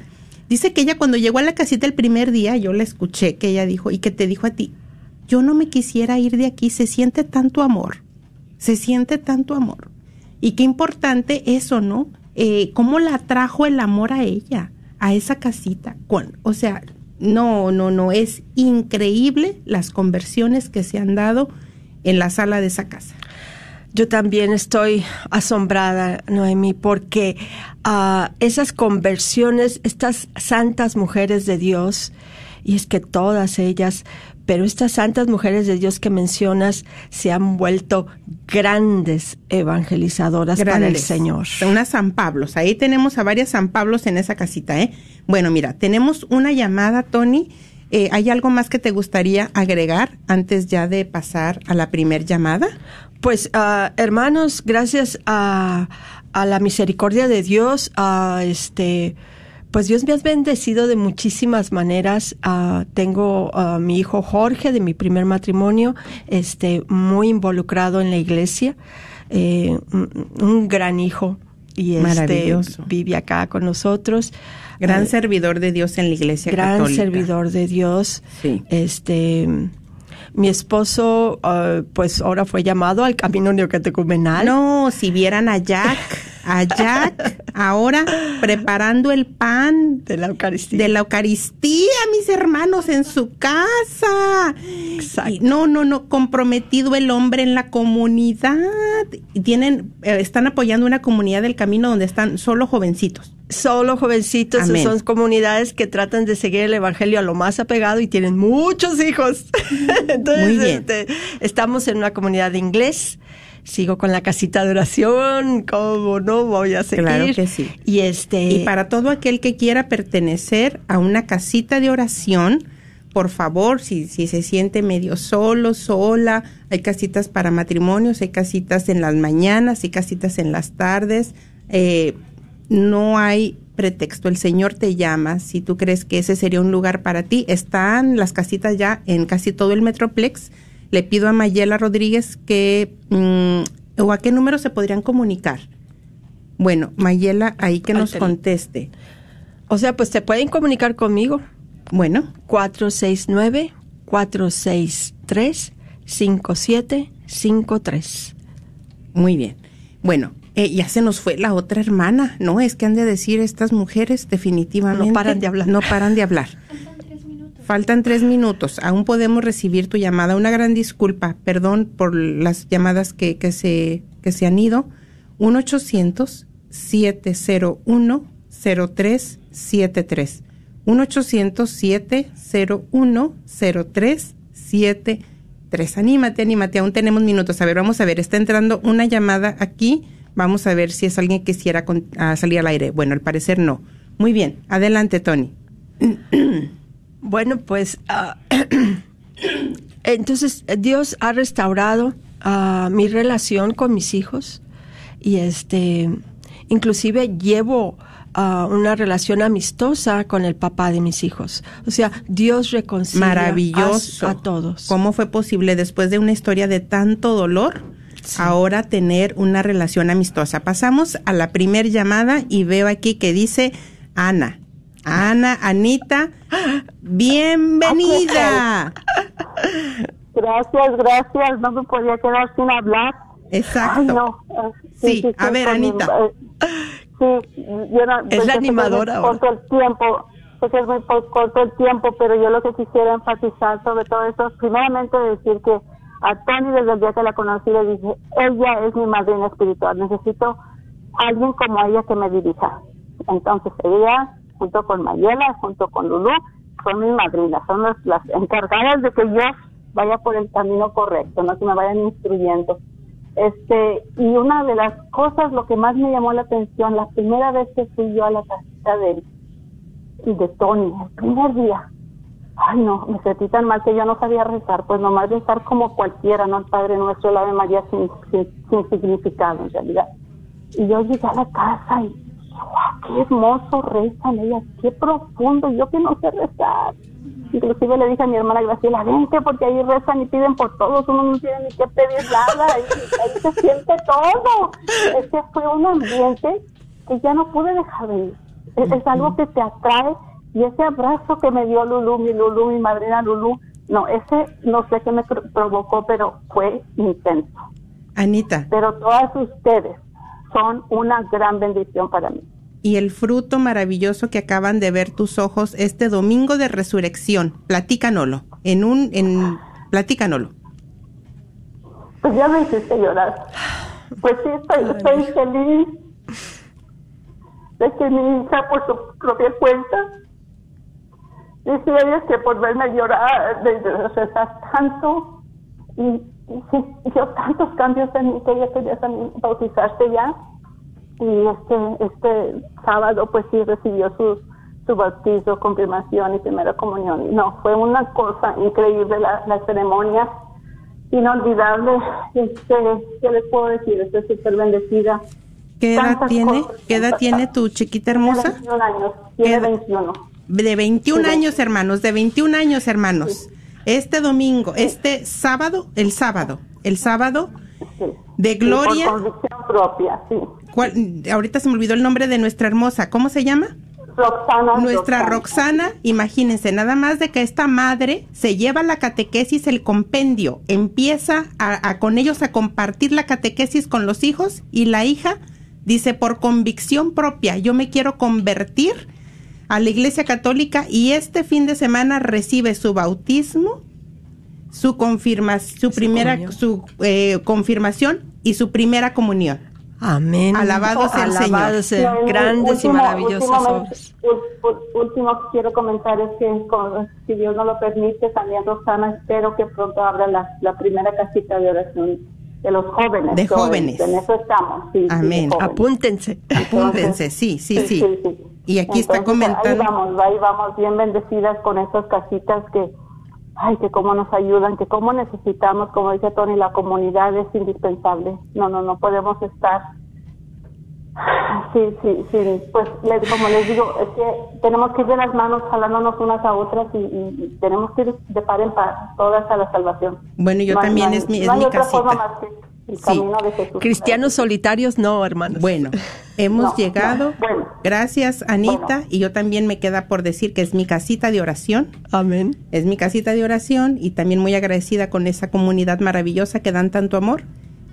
[SPEAKER 3] Dice que ella cuando llegó a la casita el primer día, yo la escuché, que ella dijo, y que te dijo a ti, yo no me quisiera ir de aquí, se siente tanto amor, se siente tanto amor. Y qué importante eso, ¿no? Eh, ¿Cómo la atrajo el amor a ella, a esa casita? O sea, no, no, no, es increíble las conversiones que se han dado en la sala de esa casa.
[SPEAKER 4] Yo también estoy asombrada, Noemi, porque ah, esas conversiones, estas santas mujeres de Dios, y es que todas ellas, pero estas santas mujeres de Dios que mencionas se han vuelto grandes evangelizadoras para el. Señor.
[SPEAKER 3] Unas San Pablos. Ahí tenemos a varias San Pablos en esa casita, ¿eh? Bueno, mira, tenemos una llamada, Tony. Eh, ¿Hay algo más que te gustaría agregar antes ya de pasar a la primer llamada?
[SPEAKER 4] Pues, ah, hermanos, gracias a, a la misericordia de Dios, a este, pues Dios me ha bendecido de muchísimas maneras. Ah, tengo a mi hijo Jorge de mi primer matrimonio, este, muy involucrado en la iglesia, eh, un, un gran hijo y este vive acá con nosotros.
[SPEAKER 3] Gran
[SPEAKER 4] Eh,
[SPEAKER 3] servidor de Dios en la iglesia
[SPEAKER 4] gran
[SPEAKER 3] católica.
[SPEAKER 4] servidor de Dios.
[SPEAKER 3] Sí.
[SPEAKER 4] Este, mi esposo, ah, pues ahora fue llamado al camino neocatecumenal.
[SPEAKER 3] No, si vieran a Jack, a Jack ahora preparando el pan
[SPEAKER 4] de la Eucaristía.
[SPEAKER 3] de la Eucaristía, mis hermanos, en su casa.
[SPEAKER 4] Exacto.
[SPEAKER 3] Y no, no, no, comprometido el hombre en la comunidad. Y tienen, eh, están apoyando una comunidad del camino donde están solo jovencitos.
[SPEAKER 4] Solo jovencitos,
[SPEAKER 3] Amén.
[SPEAKER 4] son comunidades que tratan de seguir el evangelio a lo más apegado y tienen muchos hijos. Entonces,
[SPEAKER 3] Muy bien.
[SPEAKER 4] este, estamos en una comunidad de inglés. Sigo con la casita de oración, ¿cómo no voy a seguir?
[SPEAKER 3] Claro que sí.
[SPEAKER 4] Y este
[SPEAKER 3] Y para todo aquel que quiera pertenecer a una casita de oración, por favor, si, si se siente medio solo, sola, hay casitas para matrimonios, hay casitas en las mañanas, hay casitas en las tardes. eh, no hay pretexto, el Señor te llama. Si tú crees que ese sería un lugar para ti, están las casitas ya en casi todo el Metroplex. Le pido a Mayela Rodríguez que, mm, o a qué número se podrían comunicar. Bueno, Mayela, ahí que nos conteste.
[SPEAKER 4] o sea, pues te pueden comunicar conmigo.
[SPEAKER 3] Bueno,
[SPEAKER 4] 469-463-5753.
[SPEAKER 3] muy bien. Bueno, eh, ya se nos fue la otra hermana, ¿no? Es que han de decir estas mujeres definitivamente.
[SPEAKER 4] No paran de hablar.
[SPEAKER 3] No paran de hablar. Faltan tres minutos. Aún podemos recibir tu llamada. Una gran disculpa. Perdón por las llamadas que, que, se, que se han ido. 1-800-701-0373. 1-800-701-0373. Anímate, anímate. Aún tenemos minutos. A ver, vamos a ver. Está entrando una llamada aquí. Vamos a ver si es alguien que quisiera salir al aire. Bueno, al parecer no. Muy bien. Adelante, Tony.
[SPEAKER 4] Bueno, pues ah, entonces eh, Dios ha restaurado ah, mi relación con mis hijos y este, inclusive llevo ah, una relación amistosa con el papá de mis hijos. O sea, Dios reconcilia
[SPEAKER 3] Maravilloso.
[SPEAKER 4] a, a todos.
[SPEAKER 3] ¿Cómo fue posible después de una historia de tanto dolor? Ahora tener una relación amistosa. Pasamos a la primer llamada y veo aquí que dice Ana. Ana, Anita, bienvenida.
[SPEAKER 6] Gracias, gracias. No me podía quedar sin hablar.
[SPEAKER 3] Exacto.
[SPEAKER 6] Ay, no.
[SPEAKER 3] Sí, a ver,
[SPEAKER 6] mi-
[SPEAKER 3] Anita.
[SPEAKER 6] eh, sí, yo no, pues,
[SPEAKER 4] Es la animadora
[SPEAKER 6] muy corto el tiempo, que es muy corto el tiempo, pero yo lo que quisiera enfatizar sobre todo esto es primeramente decir que a Tony desde el día que la conocí le dije, ella es mi madrina espiritual, necesito alguien como ella que me dirija. Entonces ella, junto con Mayela, junto con Lulu, son mis madrinas, son las, encargadas de que yo vaya por el camino correcto, no que me vayan instruyendo. Este, y una de las cosas, lo que más me llamó la atención, la primera vez que fui yo a la casita de, de Tony, el primer día. Ay, no, me sentí tan mal que yo no sabía rezar, pues nomás rezar como cualquiera, ¿no? El Padre Nuestro, el Ave María, sin, sin, sin significado en realidad. Y yo llegué a la casa y wow, qué hermoso rezan ellas, qué profundo, yo que no sé rezar. Inclusive le dije a mi hermana Graciela, vente porque ahí rezan y piden por todos, uno no tiene ni que pedir nada, ahí, ahí se siente todo. Ese fue un ambiente que ya no pude dejar de ir. Es, es algo que te atrae y ese abrazo que me dio Lulú, mi Lulú, mi madrina Lulú, no, ese no sé qué me pro- provocó, pero fue intenso.
[SPEAKER 3] Anita,
[SPEAKER 6] Pero todas ustedes son una gran bendición para mí.
[SPEAKER 3] Y el fruto maravilloso que acaban de ver tus ojos este domingo de resurrección, platícanoslo, en un, en, platícanoslo.
[SPEAKER 6] Pues ya me hiciste llorar. Pues sí, estoy, estoy feliz de que mi hija por su propia cuenta decía ella que por verme llorar, de, rezar tanto y, y hizo tantos cambios en mí que ella quería bautizarse ya y este este sábado pues sí recibió su su bautizo, confirmación y primera comunión. No, fue una cosa increíble la, la ceremonia inolvidable. Este, ¿Qué les puedo decir? Estoy súper bendecida.
[SPEAKER 3] ¿Qué edad
[SPEAKER 6] Tantas
[SPEAKER 3] tiene? ¿Qué edad tiene tu chiquita
[SPEAKER 6] Tiene
[SPEAKER 3] hermosa?
[SPEAKER 6] 21 años. Tiene
[SPEAKER 3] ¿Qué-
[SPEAKER 6] 21.
[SPEAKER 3] De 21
[SPEAKER 6] Sí.
[SPEAKER 3] años, hermanos, de 21 años, hermanos. Este domingo, este sábado, el sábado, el sábado
[SPEAKER 6] Sí.
[SPEAKER 3] de
[SPEAKER 6] Sí,
[SPEAKER 3] Gloria.
[SPEAKER 6] por convicción propia, sí.
[SPEAKER 3] ¿cuál- ahorita se me olvidó el nombre de nuestra hermosa. ¿Cómo se llama?
[SPEAKER 6] Roxana.
[SPEAKER 3] Nuestra Roxana, imagínense, nada más de que esta madre se lleva la catequesis, el compendio, empieza a, a con ellos a compartir la catequesis con los hijos y la hija dice por convicción propia, yo me quiero convertir a la Iglesia Católica y este fin de semana recibe su bautismo, su confirmación, su primera, su eh, confirmación y su primera comunión.
[SPEAKER 4] Amén.
[SPEAKER 3] Alabado sea el
[SPEAKER 4] Alabado
[SPEAKER 3] Señor.
[SPEAKER 4] sea grandes y
[SPEAKER 6] último-
[SPEAKER 4] maravillosas
[SPEAKER 6] últimamente-
[SPEAKER 4] obras.
[SPEAKER 6] Último que quiero comentar es que, con- si Dios no lo permite, también Roxana, espero que pronto abra la, la primera casita de oración de los jóvenes.
[SPEAKER 3] De jóvenes.
[SPEAKER 6] En eso estamos. sí,
[SPEAKER 3] Amén.
[SPEAKER 4] Apúntense.
[SPEAKER 3] Apúntense, sí, sí, sí. Y aquí está comentando.
[SPEAKER 6] Ahí vamos, ahí vamos bien bendecidas con estas casitas que, ay, que cómo nos ayudan, que cómo necesitamos, como dice Tony, la comunidad es indispensable. No, no, no podemos estar. Sí, sí, sí. Pues les- como les digo, es que tenemos que ir de las manos jalándonos unas a otras y, tenemos que ir de par en par, todas a la salvación.
[SPEAKER 3] Bueno, yo
[SPEAKER 6] No
[SPEAKER 3] también
[SPEAKER 6] no
[SPEAKER 3] es mi, es
[SPEAKER 6] no hay
[SPEAKER 3] mi
[SPEAKER 6] otra forma
[SPEAKER 3] casita.
[SPEAKER 6] El
[SPEAKER 3] Sí.
[SPEAKER 6] camino de Jesús.
[SPEAKER 4] Cristianos solitarios no, hermanos.
[SPEAKER 3] Bueno, hemos
[SPEAKER 6] No,
[SPEAKER 3] llegado.
[SPEAKER 6] no, bueno.
[SPEAKER 3] Gracias, Anita.
[SPEAKER 6] Bueno.
[SPEAKER 3] Y yo también me queda por decir que es mi casita de oración.
[SPEAKER 4] Amén.
[SPEAKER 3] Es mi casita de oración y también muy agradecida con esa comunidad maravillosa que dan tanto amor.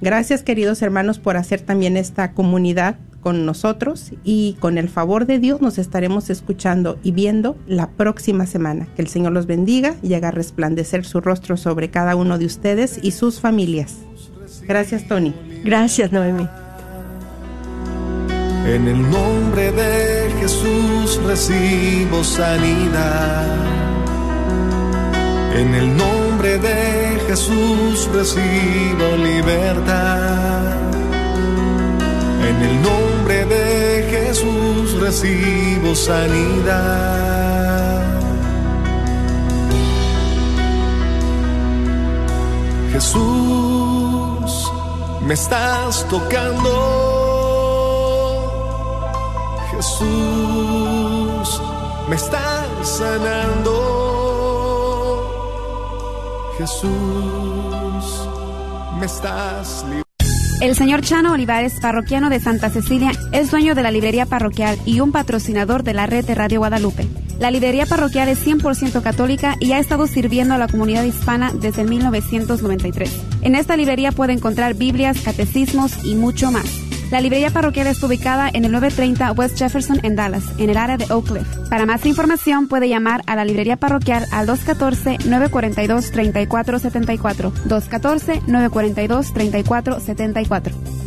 [SPEAKER 3] Gracias, queridos hermanos, por hacer también esta comunidad con nosotros y con el favor de Dios nos estaremos escuchando y viendo la próxima semana. Que el Señor los bendiga y haga resplandecer su rostro sobre cada uno de ustedes y sus familias. Gracias, Tony.
[SPEAKER 4] Gracias, Noemi.
[SPEAKER 2] En el nombre de Jesús recibo sanidad. En el nombre de Jesús recibo libertad. En el nombre de Jesús recibo sanidad. Jesús, me estás tocando. Jesús, me estás sanando. Jesús, me estás librando.
[SPEAKER 7] El señor Chano Olivares, parroquiano de Santa Cecilia, es dueño de la librería parroquial y un patrocinador de la red de Radio Guadalupe. La librería parroquial es 100% católica y ha estado sirviendo a la comunidad hispana desde 1993. En esta librería puede encontrar Biblias, catecismos y mucho más. La librería parroquial está ubicada en el 930 West Jefferson en Dallas, en el área de Oak Cliff. Para más información puede llamar a la librería parroquial al 214-942-3474. 214-942-3474.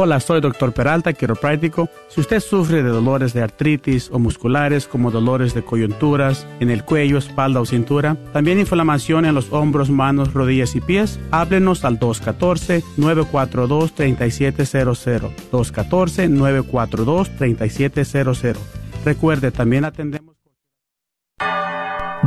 [SPEAKER 8] Hola, soy Dr. Peralta, quiropráctico. Si usted sufre de dolores de artritis o musculares como dolores de coyunturas en el cuello, espalda o cintura, también inflamación en los hombros, manos, rodillas y pies, háblenos al 214-942-3700. 214-942-3700. Recuerde, también atendemos.